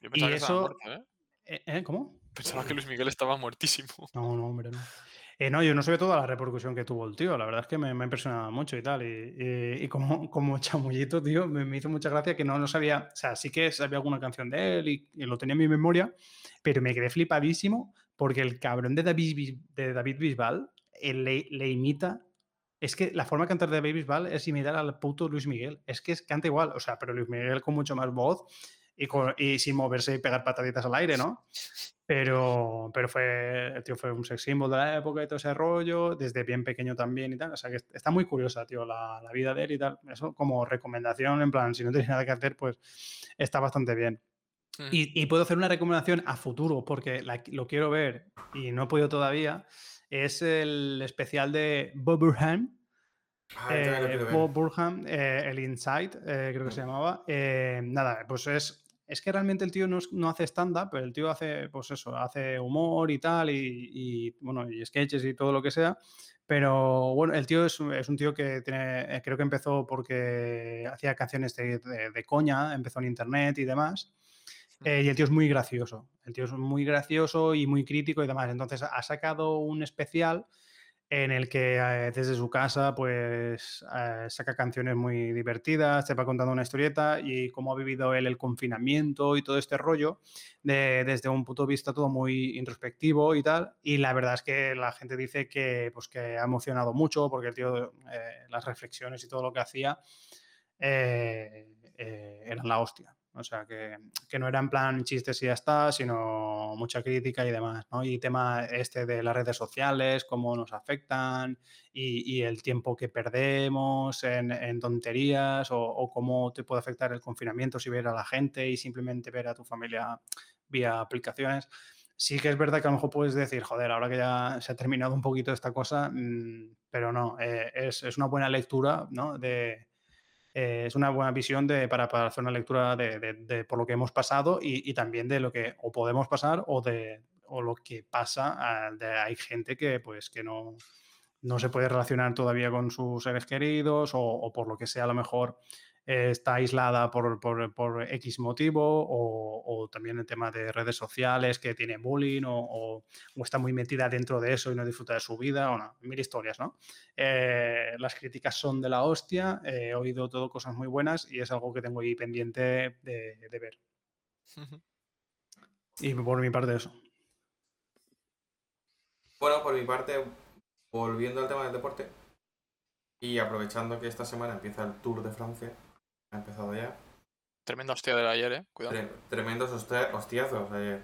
Yo Y pensaba que estaba eso... muerto, ¿eh? ¿eh, eh, ¿Cómo? Pensaba que Luis Miguel estaba muertísimo. No, no, hombre, no. Eh, no, yo no sabía toda la repercusión que tuvo el tío. La verdad es que me, me ha impresionado mucho y tal. Y, y- y como, *laughs* como chamullito, tío, me, me hizo mucha gracia que no lo sabía. O sea, sí que sabía alguna canción de él y, y lo tenía en mi memoria, pero me quedé flipadísimo porque el cabrón de David, de David Bisbal él le, le imita. Es que la forma de cantar de David Bisbal es imitar al puto Luis Miguel. Es que es, canta igual. O sea, pero Luis Miguel con mucho más voz y, con- y sin moverse y pegar pataditas al aire, ¿no? Pero, pero fue, el tío fue un sex symbol de la época y todo ese rollo, desde bien pequeño también y tal. O sea que está muy curiosa, tío, la, la vida de él y tal. Eso como recomendación, en plan, si no tienes nada que hacer, pues está bastante bien. Mm. Y, y puedo hacer una recomendación a futuro, porque la- lo quiero ver y no he podido todavía. Es el especial de Bob Burham, Ah, eh. Bob Burham, eh, el Insight, eh, creo que se llamaba. Eh, nada, pues es, es que realmente el tío no, no hace stand-up, pero el tío hace, pues eso, hace humor y tal, y, y, bueno, y sketches y todo lo que sea. Pero bueno, el tío es, un- es un tío que tiene, creo que empezó porque hacía canciones de, de- de coña, empezó en internet y demás. Eh, y el tío es muy gracioso. El tío es muy gracioso y muy crítico y demás. Entonces ha sacado un especial en el que eh, desde su casa pues eh, saca canciones muy divertidas, te va contando una historieta y cómo ha vivido él el confinamiento y todo este rollo de- desde un punto de vista todo muy introspectivo y tal. Y la verdad es que la gente dice que, pues, que ha emocionado mucho porque el tío, las reflexiones y todo lo que hacía eran la hostia. O sea, que, que no era en plan chistes y ya está, sino mucha crítica y demás, ¿no? Y tema este de las redes sociales, cómo nos afectan y, el tiempo que perdemos en, tonterías o, o cómo te puede afectar el confinamiento si ver a la gente y simplemente ver a tu familia vía aplicaciones. Sí que es verdad que a lo mejor puedes decir, joder, ahora que ya se ha terminado un poquito esta cosa, mm, pero no, eh, es, es una buena lectura, ¿no? De, eh, es una buena visión de, para, para hacer una lectura de, de- por lo que hemos pasado y, y también de lo que o podemos pasar o de o lo que pasa. hay gente que pues que no, no se puede relacionar todavía con sus seres queridos o, o por lo que sea a lo mejor eh, está aislada por, por- por X motivo o, o también el tema de redes sociales que tiene bullying o, o- o está muy metida dentro de eso y no disfruta de su vida o no, mil historias, ¿no? Eh, las críticas son de la hostia, eh, he oído todo cosas muy buenas y es algo que tengo ahí pendiente de, de ver. Y por mi parte eso. Bueno, por mi parte, volviendo al tema del deporte y aprovechando que esta semana empieza el Tour de Francia, ha empezado ya. Tremenda hostia del ayer, eh. Cuidado. Tre- tremendos hostia- hostiazos ayer.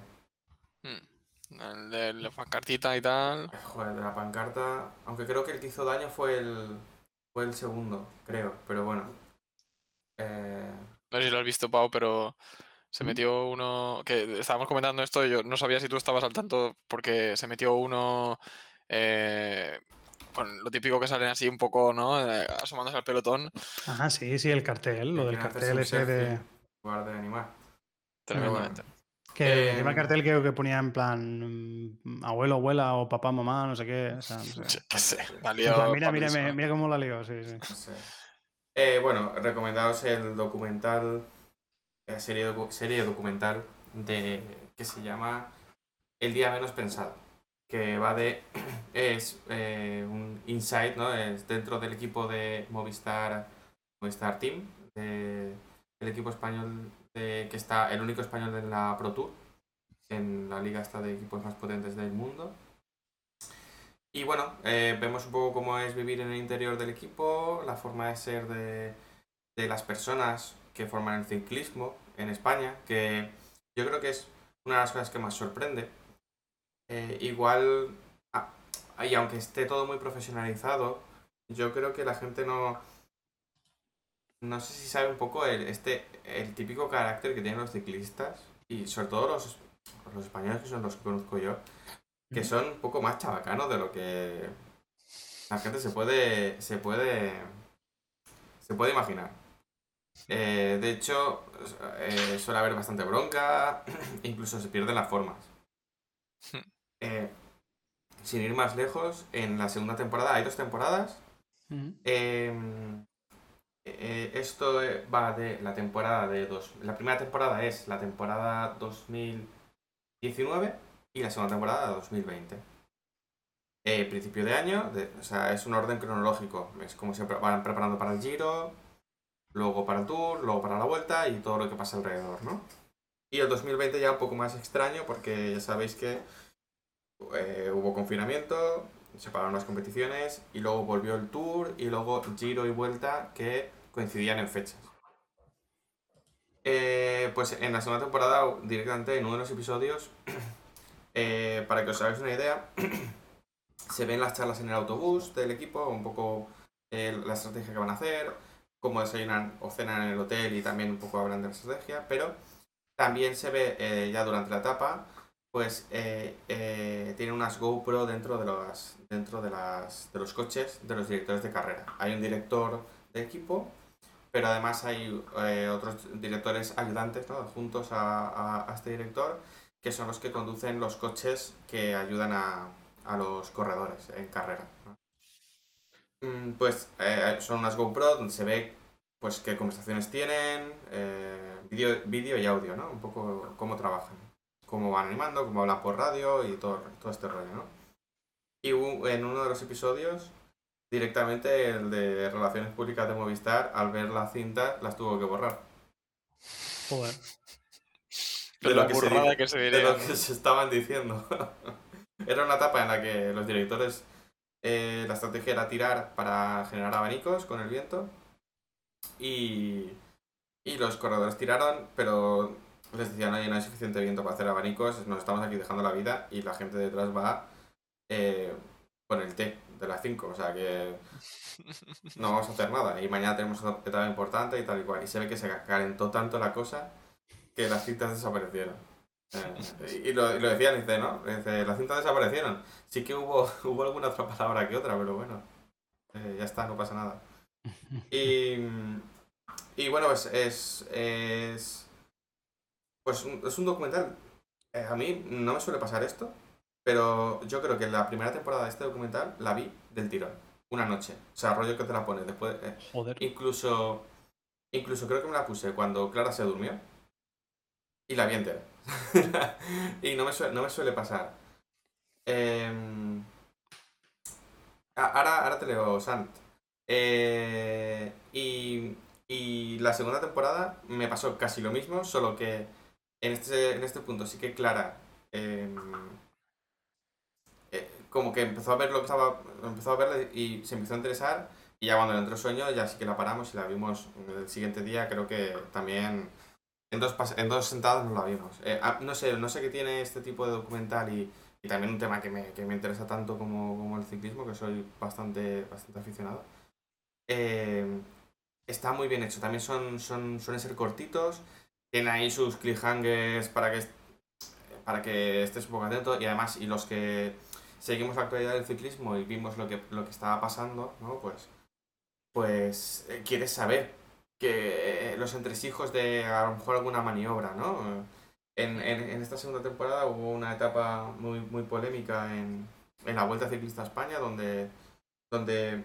Mm. El de la pancartita y tal. Joder, de la pancarta. Aunque creo que el que hizo daño fue el. Fue el segundo, creo. Pero bueno. Eh, No sé si lo has visto, Pau, pero se ¿Mm? metió uno. Que estábamos comentando esto y yo no sabía si tú estabas al tanto porque se metió uno. eh, con lo típico que salen así un poco, ¿no? Eh, asomándose al pelotón. Ajá, sí, sí, el cartel, lo que del cartel ese de... lugar de animar. Tremendamente. Que Eh, el cartel creo que ponía en plan mm, abuelo, abuela o papá, mamá, no sé qué. o sea, no sé. Yo qué sé, la lió plan, mira, mira, mira cómo la lío, sí, sí. No sé. Eh, bueno, recomendaos el documental. eh, serie, docu- serie documental de. que se llama El día menos pensado. Que va de. *clears throat* es eh, un insight, ¿no? Es dentro del equipo de Movistar. Movistar Team. el equipo español de, que está. el único español en la Pro Tour. En la liga esta de equipos más potentes del mundo. Y bueno, eh, vemos un poco cómo es vivir en el interior del equipo, la forma de ser de, de las personas que forman el ciclismo en España, que yo creo que es una de las cosas que más sorprende. Eh, igual, ah, y aunque esté todo muy profesionalizado, yo creo que la gente no... No sé si sabe un poco el, este, el típico carácter que tienen los ciclistas y sobre todo los, los españoles que son los que conozco yo, que son un poco más chabacanos de lo que la gente se puede se puede se puede imaginar. Eh, de hecho, eh, suele haber bastante bronca, *clears throat* incluso se pierden las formas. Eh, sin ir más lejos, en la segunda temporada, hay dos temporadas. Eh, eh, esto va de la temporada de dos. La primera temporada es la temporada 2019 y la segunda temporada 2020. Eh, principio de año, de- o sea, es un orden cronológico. Es como se van preparando para el Giro, luego para el Tour, luego para la Vuelta y todo lo que pasa alrededor, ¿no? Y el 2020 ya un poco más extraño porque ya sabéis que eh, hubo confinamiento, se pararon las competiciones y luego volvió el Tour y luego Giro y Vuelta que coincidían en fechas. Eh, pues en la segunda temporada, directamente en uno de los episodios, *clears throat* eh, para que os hagáis una idea, *clears throat* se ven las charlas en el autobús del equipo, un poco eh, la estrategia que van a hacer, cómo desayunan o cenan en el hotel y también un poco hablan de la estrategia, pero también se ve eh, ya durante la etapa, pues eh, eh, tiene unas GoPro dentro de los dentro de las de los coches de los directores de carrera. Hay un director de equipo, pero además hay eh, otros directores ayudantes, ¿no? juntos a, este director, que son los que conducen los coches que ayudan a, a los corredores en carrera. Mm, Pues son unas GoPro donde se ve pues qué conversaciones tienen, vídeo y audio, ¿no? Un poco cómo trabajan, cómo van animando, cómo hablan por radio y todo, todo este rollo, ¿no? Y en uno de los episodios, directamente el de Relaciones Públicas de Movistar, al ver la cinta, las tuvo que borrar. Joder. De lo que se que se de lo que se estaban diciendo. *laughs* era una etapa en la que los directores, eh, la estrategia era tirar para generar abanicos con el viento y, y los corredores tiraron, pero les decían, oye, no hay suficiente viento para hacer abanicos, nos estamos aquí dejando la vida y la gente detrás va eh, con el té de las 5, o sea que *laughs* no vamos a hacer nada y mañana tenemos otra etapa importante y tal y cual. Y se ve que se calentó tanto la cosa que las cintas desaparecieron. Eh, y, lo, y lo decían, dice, ¿no? Dice, las cintas desaparecieron. Sí que hubo, *laughs* hubo alguna otra palabra que otra, pero bueno, eh, ya está, no pasa nada. *laughs* Y, y bueno, pues es, es, pues un- es un documental. eh, a mí no me suele pasar esto, pero yo creo que la primera temporada de este documental la vi del tirón, una noche. O sea, rollo que te la pones después. eh, Joder. incluso, incluso creo que me la puse cuando Clara se durmió y la vi entera. *laughs* y no me, suele, no me suele pasar. Em, ahora, ahora te leo, Sant. Eh, y, y la segunda temporada me pasó casi lo mismo, solo que en este, en este punto sí que Clara em, eh, como que empezó a ver lo que estaba, empezó a verle y se empezó a interesar y ya cuando le entró sueño ya sí que la paramos y la vimos el siguiente día, creo que también en dos, en dos sentadas nos la vimos. Eh, ah, no sé, no sé qué tiene este tipo de documental y, y también un tema que me, que me interesa tanto como, como el ciclismo, que soy bastante, bastante aficionado. Eh, está muy bien hecho, también son, son, suelen ser cortitos, tienen ahí sus cliffhangers para que, para que estés un poco atento y además, y los que seguimos la actualidad del ciclismo y vimos lo que, lo que estaba pasando, ¿no? Pues, pues eh, quieres saber que los entresijos de a lo mejor alguna maniobra, ¿no? En, en, en esta segunda temporada hubo una etapa muy, muy polémica en, en la Vuelta Ciclista a España donde, donde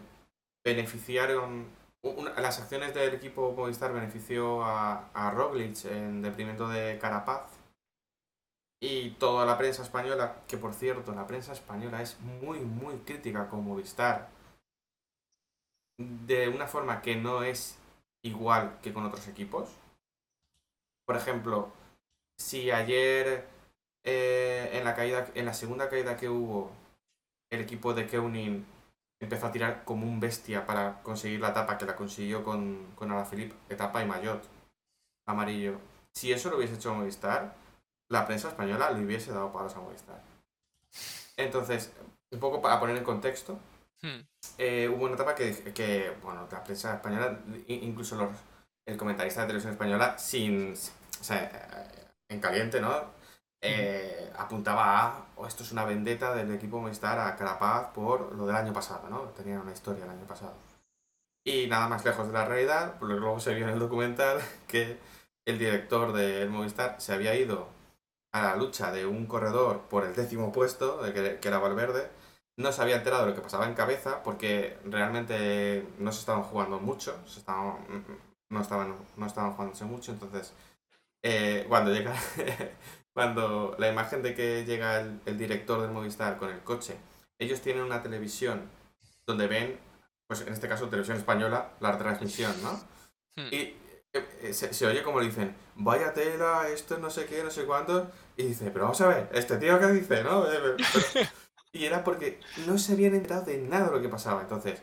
beneficiaron, las acciones del equipo Movistar benefició a, a Roglic en detrimento de Carapaz y toda la prensa española, que por cierto, la prensa española es muy, muy crítica con Movistar de una forma que no es igual que con otros equipos. Por ejemplo, si ayer eh, en la caída, en la segunda caída que hubo, el equipo de Keunin empezó a tirar como un bestia para conseguir la etapa que la consiguió con, con Alaphilippe, etapa y maillot amarillo. Si eso lo hubiese hecho Movistar, la prensa española le hubiese dado palos a Movistar. Entonces, un poco para poner en contexto, Hmm. eh, hubo una etapa que, que, bueno, la prensa española, incluso los, el comentarista de televisión española, sin, o sea, en caliente, ¿no? Eh, apuntaba a, "Oh, esto es una vendetta del equipo Movistar a Carapaz por lo del año pasado, ¿no? Tenían una historia el año pasado. Y nada más lejos de la realidad, pues luego se vio en el documental *laughs* que el director del Movistar se había ido a la lucha de un corredor por el décimo puesto, de que, que era Valverde, no se había enterado de lo que pasaba en cabeza porque realmente no se estaban jugando mucho, se estaban, no, estaban, no estaban jugándose mucho, entonces eh, cuando llega, *laughs* cuando la imagen de que llega el, el director del Movistar con el coche, ellos tienen una televisión donde ven, pues en este caso televisión española, la transmisión, ¿no? Hmm. Y eh, eh, se, se oye como le dicen, vaya tela, esto no sé qué, no sé cuánto. Y dice, pero vamos a ver, este tío que dice, ¿no? Eh, pero- *laughs* y era porque no se habían enterado de nada de lo que pasaba. Entonces,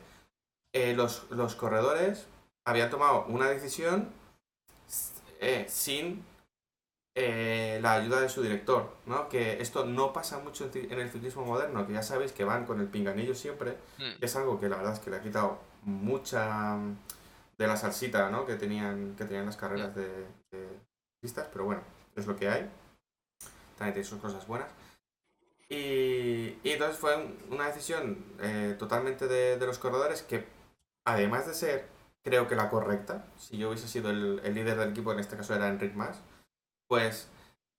eh, los, los corredores habían tomado una decisión eh, sin eh, la ayuda de su director, ¿no? Que esto no pasa mucho en, el ciclismo moderno, que ya sabéis que van con el pinganillo siempre. Hmm. Es algo que la verdad es que le ha quitado mucha mm, de la salsita, ¿no? Que tenían, que tenían las carreras de, de ciclistas, pero bueno, es lo que hay. También tiene sus cosas buenas. Y, y entonces fue un- una decisión eh, totalmente de, de los corredores que, además de ser, creo que la correcta, si yo hubiese sido el, el líder del equipo, en este caso era Enric Mas, pues,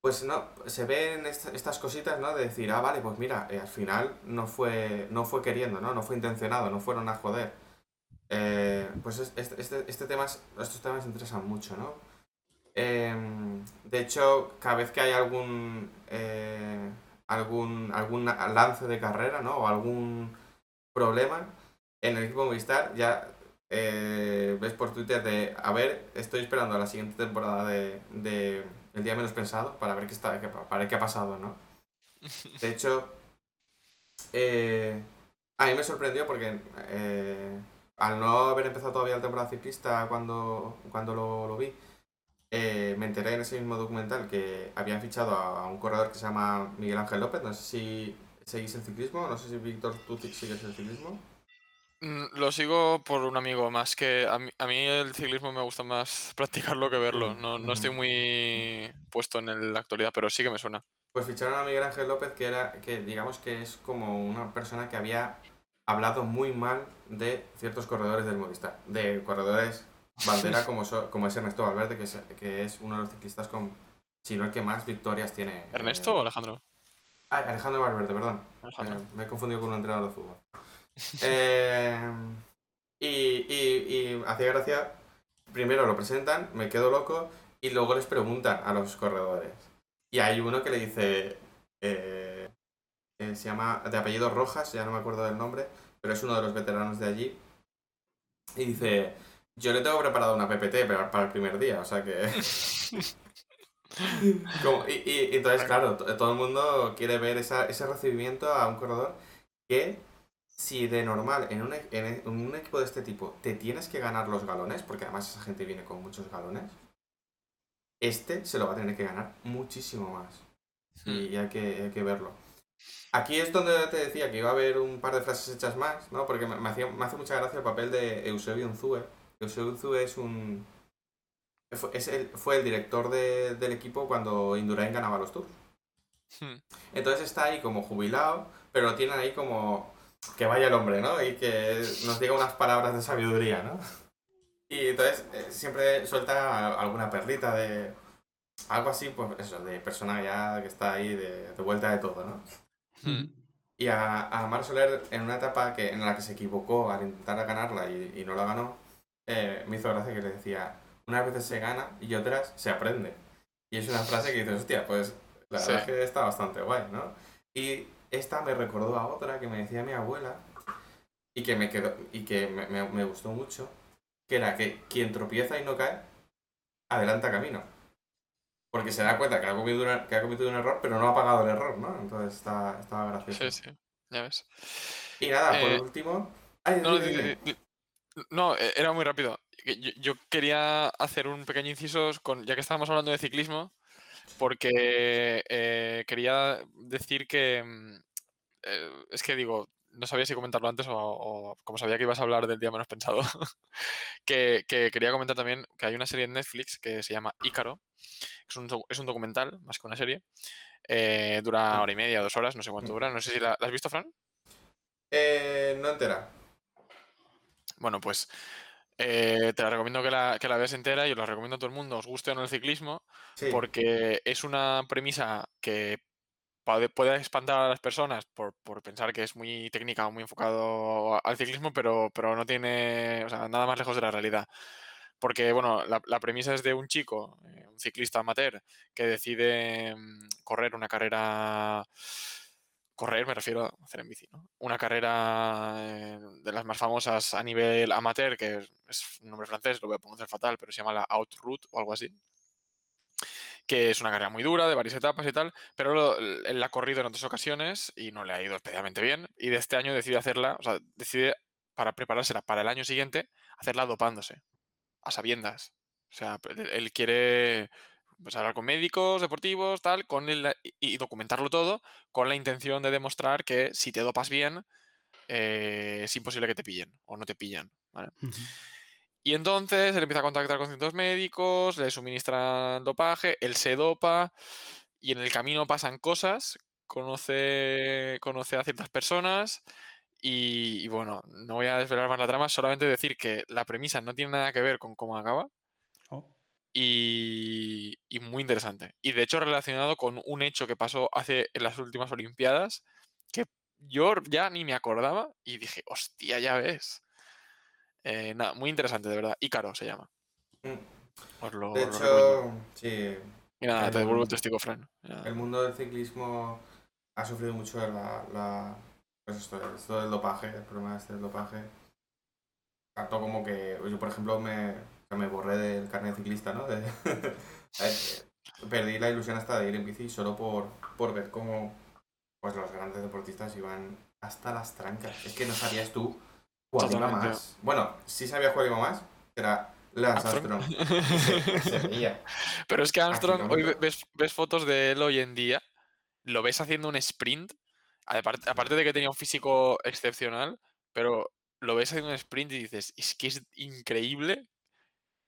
pues no, se ven est- estas cositas, ¿no? De decir, ah, vale, pues mira, eh, al final no fue, no fue queriendo, ¿no? No fue intencionado, no fueron a joder. Eh, pues es- este, este, este temas, estos temas interesan mucho, ¿no? Em, de hecho, cada vez que hay algún eh, algún algún lance de carrera, ¿no? O algún problema en el equipo Movistar, ya ves por Twitter de, a ver, estoy esperando la siguiente temporada de El Día Menos Pensado para ver qué está, para ver qué ha pasado, ¿no? De hecho, *laughs* eh, a mí me sorprendió porque eh, al no haber empezado todavía la temporada ciclista cuando, cuando lo, lo vi, eh, me enteré en ese mismo documental que habían fichado a, a un corredor que se llama Miguel Ángel López. No sé si seguís el ciclismo, no sé si Víctor, tú sigues el ciclismo. Mm, Lo sigo por un amigo, más que a mí, a mí el ciclismo me gusta más *laughs* practicarlo que verlo. No, no estoy muy puesto en el- la actualidad, pero sí que me suena. Pues ficharon a Miguel Ángel López, que era, que digamos que es como una persona que había hablado muy mal de ciertos corredores del Movistar, de corredores *laughs* bandera como, so- como es Ernesto Valverde, que es, que es uno de los ciclistas con, si no el que más victorias tiene. ¿Ernesto eh, o Alejandro? ah, Alejandro Valverde, perdón. Alejandro. Eh, me he confundido con un entrenador de fútbol. Eh, y, y, y hacía gracia, primero lo presentan, me quedo loco, y luego les preguntan a los corredores. Y hay uno que le dice, eh, eh, se llama de apellido Rojas, ya no me acuerdo del nombre, pero es uno de los veteranos de allí. Y dice, yo le tengo preparado una PPT para, el primer día, o sea que... *laughs* Y, y- entonces, claro, to- todo el mundo quiere ver esa- ese recibimiento a un corredor que si de normal en un, e- en e- en un equipo de este tipo te tienes que ganar los galones, porque además esa gente viene con muchos galones, este se lo va a tener que ganar muchísimo más. Y hay que, hay que verlo. Aquí es donde te decía que iba a haber un par de frases hechas más, ¿no? Porque me, me hacía- me hace mucha gracia el papel de Eusebio Unzue. Eusebio Unzue es un... Fue, es el, fue el director de- del equipo cuando Indurain ganaba los Tours. Hmm. Entonces está ahí como jubilado, pero lo tienen ahí como que vaya el hombre, ¿no? Y que nos diga unas palabras de sabiduría, ¿no? Y entonces eh, siempre suelta alguna perlita de algo así, pues eso, de persona ya que está ahí de, de vuelta de todo, ¿no? Hmm. Y a, a Mar Soler, en una etapa que, en la que se equivocó al intentar ganarla y, y no la ganó, eh, me hizo gracia que le decía, unas veces se gana y otras se aprende. Y es una frase que dices, hostia, pues la Sí. verdad es que está bastante guay, ¿no? Y esta me recordó a otra que me decía mi abuela y que me quedó y que me, me- me gustó mucho, que era que quien tropieza y no cae, adelanta camino. Porque se da cuenta que ha cometido, una- que ha cometido un error, pero no ha pagado el error, ¿no? Entonces está, estaba gracioso. Sí, sí, ya ves. Y nada, Eh, por último. Ay, No, dime, dime. eh, era muy rápido. Yo quería hacer un pequeño inciso, con, ya que estábamos hablando de ciclismo, porque eh, quería decir que mm, eh, es que digo, no sabía si comentarlo antes o, o como sabía que ibas a hablar del día menos pensado, *laughs* que, que quería comentar también que hay una serie en Netflix que se llama Ícaro, es un, es un documental más que una serie, eh, dura hora y media, dos horas, no sé cuánto dura, no sé si la, ¿la has visto, Fran. Eh, no entera. Bueno, pues eh, te la recomiendo que la, que la veas entera y os la recomiendo a todo el mundo, os guste o no el ciclismo, Sí. porque es una premisa que puede, espantar a las personas por, por pensar que es muy técnica o muy enfocado al ciclismo, pero, pero no tiene o sea, nada más lejos de la realidad. Porque, bueno, la, la premisa es de un chico, eh, un ciclista amateur, que decide mm, correr una carrera. Correr, me refiero a hacer en bici, ¿no? Una carrera eh, de las más famosas a nivel amateur, que es, un nombre francés, lo voy a pronunciar fatal, pero se llama la Outroute o algo así que es una carrera muy dura, de varias etapas y tal, pero lo- él la ha corrido en otras ocasiones y no le ha ido especialmente bien. Y de este año decide hacerla, o sea, decide para preparársela para el año siguiente, hacerla dopándose, a sabiendas. O sea, él quiere pues, hablar con médicos, deportivos, tal, con el, y, y documentarlo todo con la intención de demostrar que si te dopas bien, eh, es imposible que te pillen o no te pillan. ¿vale? Y entonces él empieza a contactar con ciertos médicos, le suministran dopaje, él se dopa y en el camino pasan cosas, conoce, conoce a ciertas personas y, y bueno, no voy a desvelar más la trama, solamente decir que la premisa no tiene nada que ver con cómo acaba y, y muy interesante. Y de hecho relacionado con un hecho que pasó hace en las últimas Olimpiadas que yo ya ni me acordaba y dije, hostia, ya ves. Eh, nada, muy interesante, de verdad. Ícaro se llama. Mm. Os lo, De hecho, sí, Y nada, te devuelvo el testigo, Fran. El mundo del ciclismo ha sufrido mucho la, la pues esto, esto del dopaje, el problema este del dopaje. Tanto como que yo, por ejemplo, me, me borré del carnet ciclista, ¿no? De- *laughs* eh, perdí la ilusión hasta de ir en bici solo por, por ver cómo pues, los grandes deportistas iban hasta las trancas. Es que no sabías tú cuál iba más. Bueno, sí sabía cuál iba más, era Lance Armstrong. Armstrong. *laughs* Y se- se veía. Pero es que Armstrong, hoy ves, ves fotos de él hoy en día, lo ves haciendo un sprint, aparte, aparte de que tenía un físico excepcional, pero lo ves haciendo un sprint y dices, es que es increíble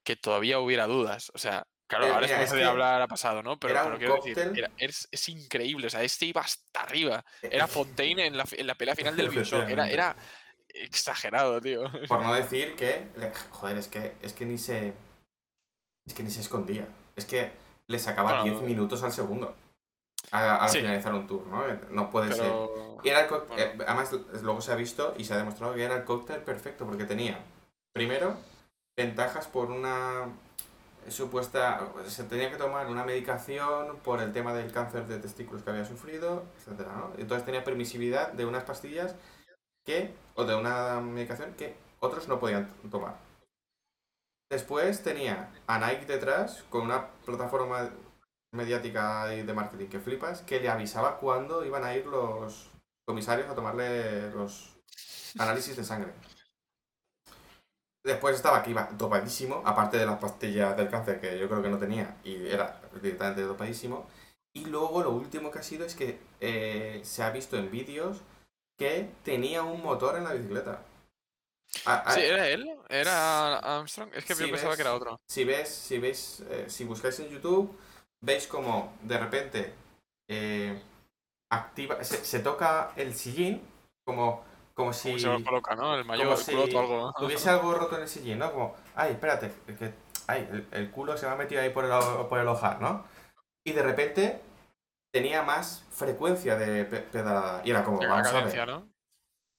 que todavía hubiera dudas. O sea, claro, Eh, ahora mira, es cosa de hablar a pasado, ¿no? Pero, pero quiero decir, era- es, es increíble. O sea, este iba hasta arriba. Era *laughs* Fontaine en la, en la pelea final del Bioshock. Era, era, exagerado, tío. Por no *laughs* decir que, joder, es que, es que ni se, es que ni se escondía. Es que le sacaba Bueno, 10 minutos al segundo al Sí. finalizar un tour, ¿no? No puede ser. Pero. Y era el Bueno. eh, además, luego se ha visto y se ha demostrado que era el cóctel perfecto porque tenía, primero, ventajas por una supuesta. Se tenía que tomar una medicación por el tema del cáncer de testículos que había sufrido, etcétera, ¿no? Entonces tenía permisividad de unas pastillas que. o de una medicación que otros no podían tomar. Después tenía a Nike detrás con una plataforma mediática y de marketing que flipas, que le avisaba cuándo iban a ir los comisarios a tomarle los análisis de sangre. Después estaba que iba dopadísimo, aparte de las pastillas del cáncer que yo creo que no tenía y era directamente dopadísimo. Y luego lo último que ha sido es que eh, se ha visto en vídeos que tenía un motor en la bicicleta. Sí, ¿era él? ¿Era Armstrong? Es que yo pensaba ves. que era otro. si ves, si veis, eh, si buscáis en YouTube, veis como de repente eh, activa, se, se toca el sillín como, como si Como se lo coloca, ¿no? El mayor, el culoto si algo. tuviese algo roto en el sillín, ¿no? Como, ay, espérate, que, ay, el, el culo se me ha metido ahí por el, por el ojar, ¿no? Y de repente tenía más frecuencia de pe- pedalada. Y era como, Llega vamos a ver, ¿no?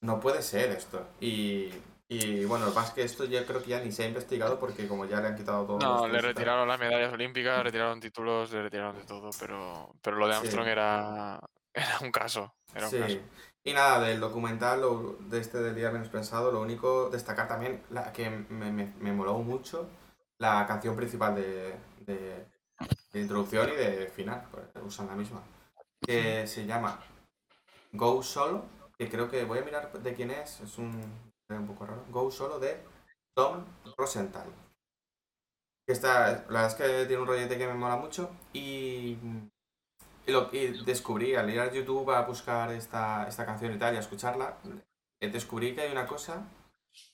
no puede ser esto. Y, y bueno, lo que esto yo creo que ya ni se ha investigado porque como ya le han quitado todo. No, le retiraron las medallas olímpicas, le retiraron títulos, le retiraron de todo, pero, pero lo de Sí. Armstrong era, *laughs* era un caso. Era un Sí. caso. Y nada, del documental de este del día menos pensado, lo único destacar también que me, me, me moló mucho la canción principal de, de, de introducción y de final, pues, usan la misma, que se llama Go Solo, que creo que voy a mirar de quién es, es un, un poco raro, Go Solo de Tom Rosenthal. Que está, la verdad es que tiene un rollete que me mola mucho y y, lo, y descubrí, al ir a YouTube a buscar esta, esta canción y tal y a escucharla, eh, descubrí que hay una cosa,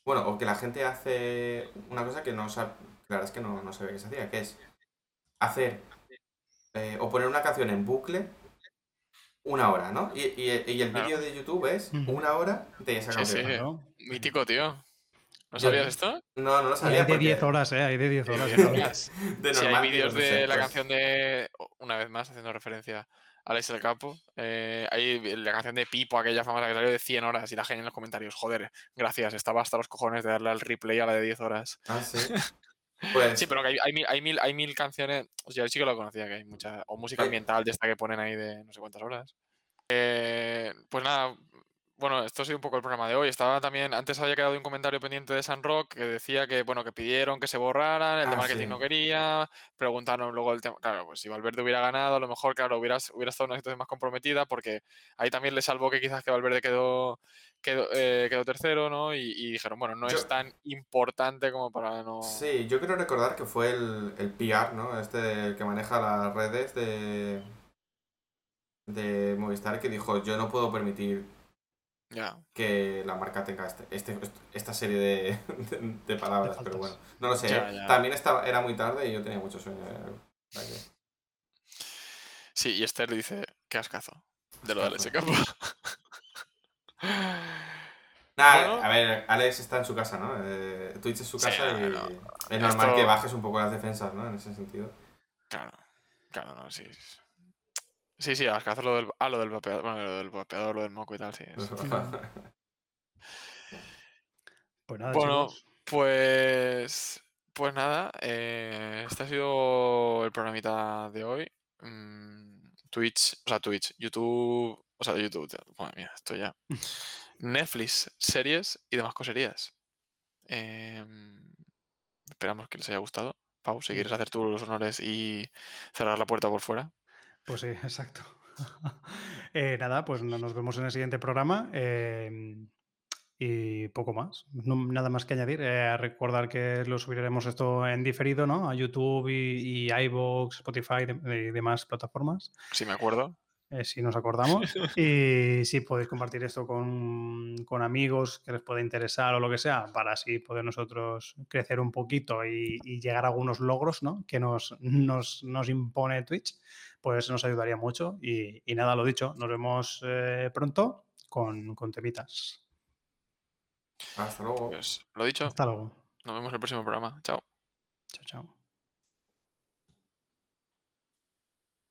bueno, o que la gente hace una cosa que no sabe, la verdad es que no, no sabía que se hacía, que es hacer eh, o poner una canción en bucle una hora, ¿no? Y, y- y el Claro. vídeo de YouTube es una hora de esa Sí, canción. sí. Claro. Mítico, tío. ¿No sabías esto? No, no lo sabía. hay de porque 10 horas, ¿eh? Hay de 10 horas. Sí, *laughs* ¿no? horas. De Sí, hay vídeos de la pues, canción de. Una vez más, haciendo referencia a Alex el Capo. eh, hay la canción de Pipo, aquella famosa que salió de 100 horas, y la gente en los comentarios. Joder, gracias, estaba hasta los cojones de darle al replay a la de 10 horas. Ah, sí. *laughs* Pues, Sí, pero que hay, hay mil, hay, mil, hay mil canciones. O sea, yo sí que lo conocía, que hay mucha. O música ambiental de esta que ponen ahí de no sé cuántas horas. Eh, pues nada. Bueno, esto ha sido un poco el programa de hoy. Estaba también, antes había quedado un comentario pendiente de San Rock que decía que, bueno, que pidieron que se borraran, el de Ah, marketing sí. no quería, preguntaron luego el tema, claro, pues si Valverde hubiera ganado, a lo mejor, claro, hubieras, hubiera estado en una situación más comprometida, porque ahí también le salvó que quizás que Valverde quedó, quedó, eh, quedó tercero, ¿no? Y, y dijeron, bueno, no Yo- es tan importante como para no... Sí, yo quiero recordar que fue el, el PR, ¿no? Este el que maneja las redes de, de Movistar que dijo, yo no puedo permitir Que la marca tenga este, este- esta serie de, de- de palabras, De pero bueno, no lo sé. También estaba, era muy tarde y yo tenía mucho sueño. ¿eh? Sí, y Esther dice, qué ascazo de lo del Ascazo. SK. *laughs* Nada, Bueno. a ver, Alex está en su casa, ¿no? Eh, Twitch es su Sí, casa no, y no. es normal Esto- que bajes un poco las defensas, ¿no? En ese sentido. Claro, claro, no, sí. Sí, sí, ascazo lo del, ah, lo del vapeador, bueno, lo del vapeador, lo del moco y tal, sí. es- *laughs* Pues nada, Bueno, chicos. pues, pues nada, eh, este ha sido el programita de hoy. Mm, Twitch, o sea, Twitch, YouTube, o sea, YouTube, madre mía, esto ya. *laughs* Netflix, series y demás coserías. Em, esperamos que les haya gustado. Pau, si quieres hacer tú los honores y cerrar la puerta por fuera. Pues sí, *laughs* exacto. Eh, nada, pues no- nos vemos en el siguiente programa. eh, y poco más. No- nada más que añadir. Eh, recordar que lo subiremos esto en diferido, ¿no? A YouTube y, y iVoox, Spotify y demás plataformas. Si me acuerdo. eh, si nos acordamos. *laughs* y si podéis compartir esto con, con amigos que les pueda interesar o lo que sea, para así poder nosotros crecer un poquito y, y llegar a algunos logros ¿no? que nos, nos, nos impone Twitch, pues nos ayudaría mucho. Y, y nada, lo dicho, nos vemos eh, pronto con, con temitas. Hasta luego. Pues lo dicho, Hasta luego. nos vemos en el próximo programa. Chao. Chao, chao.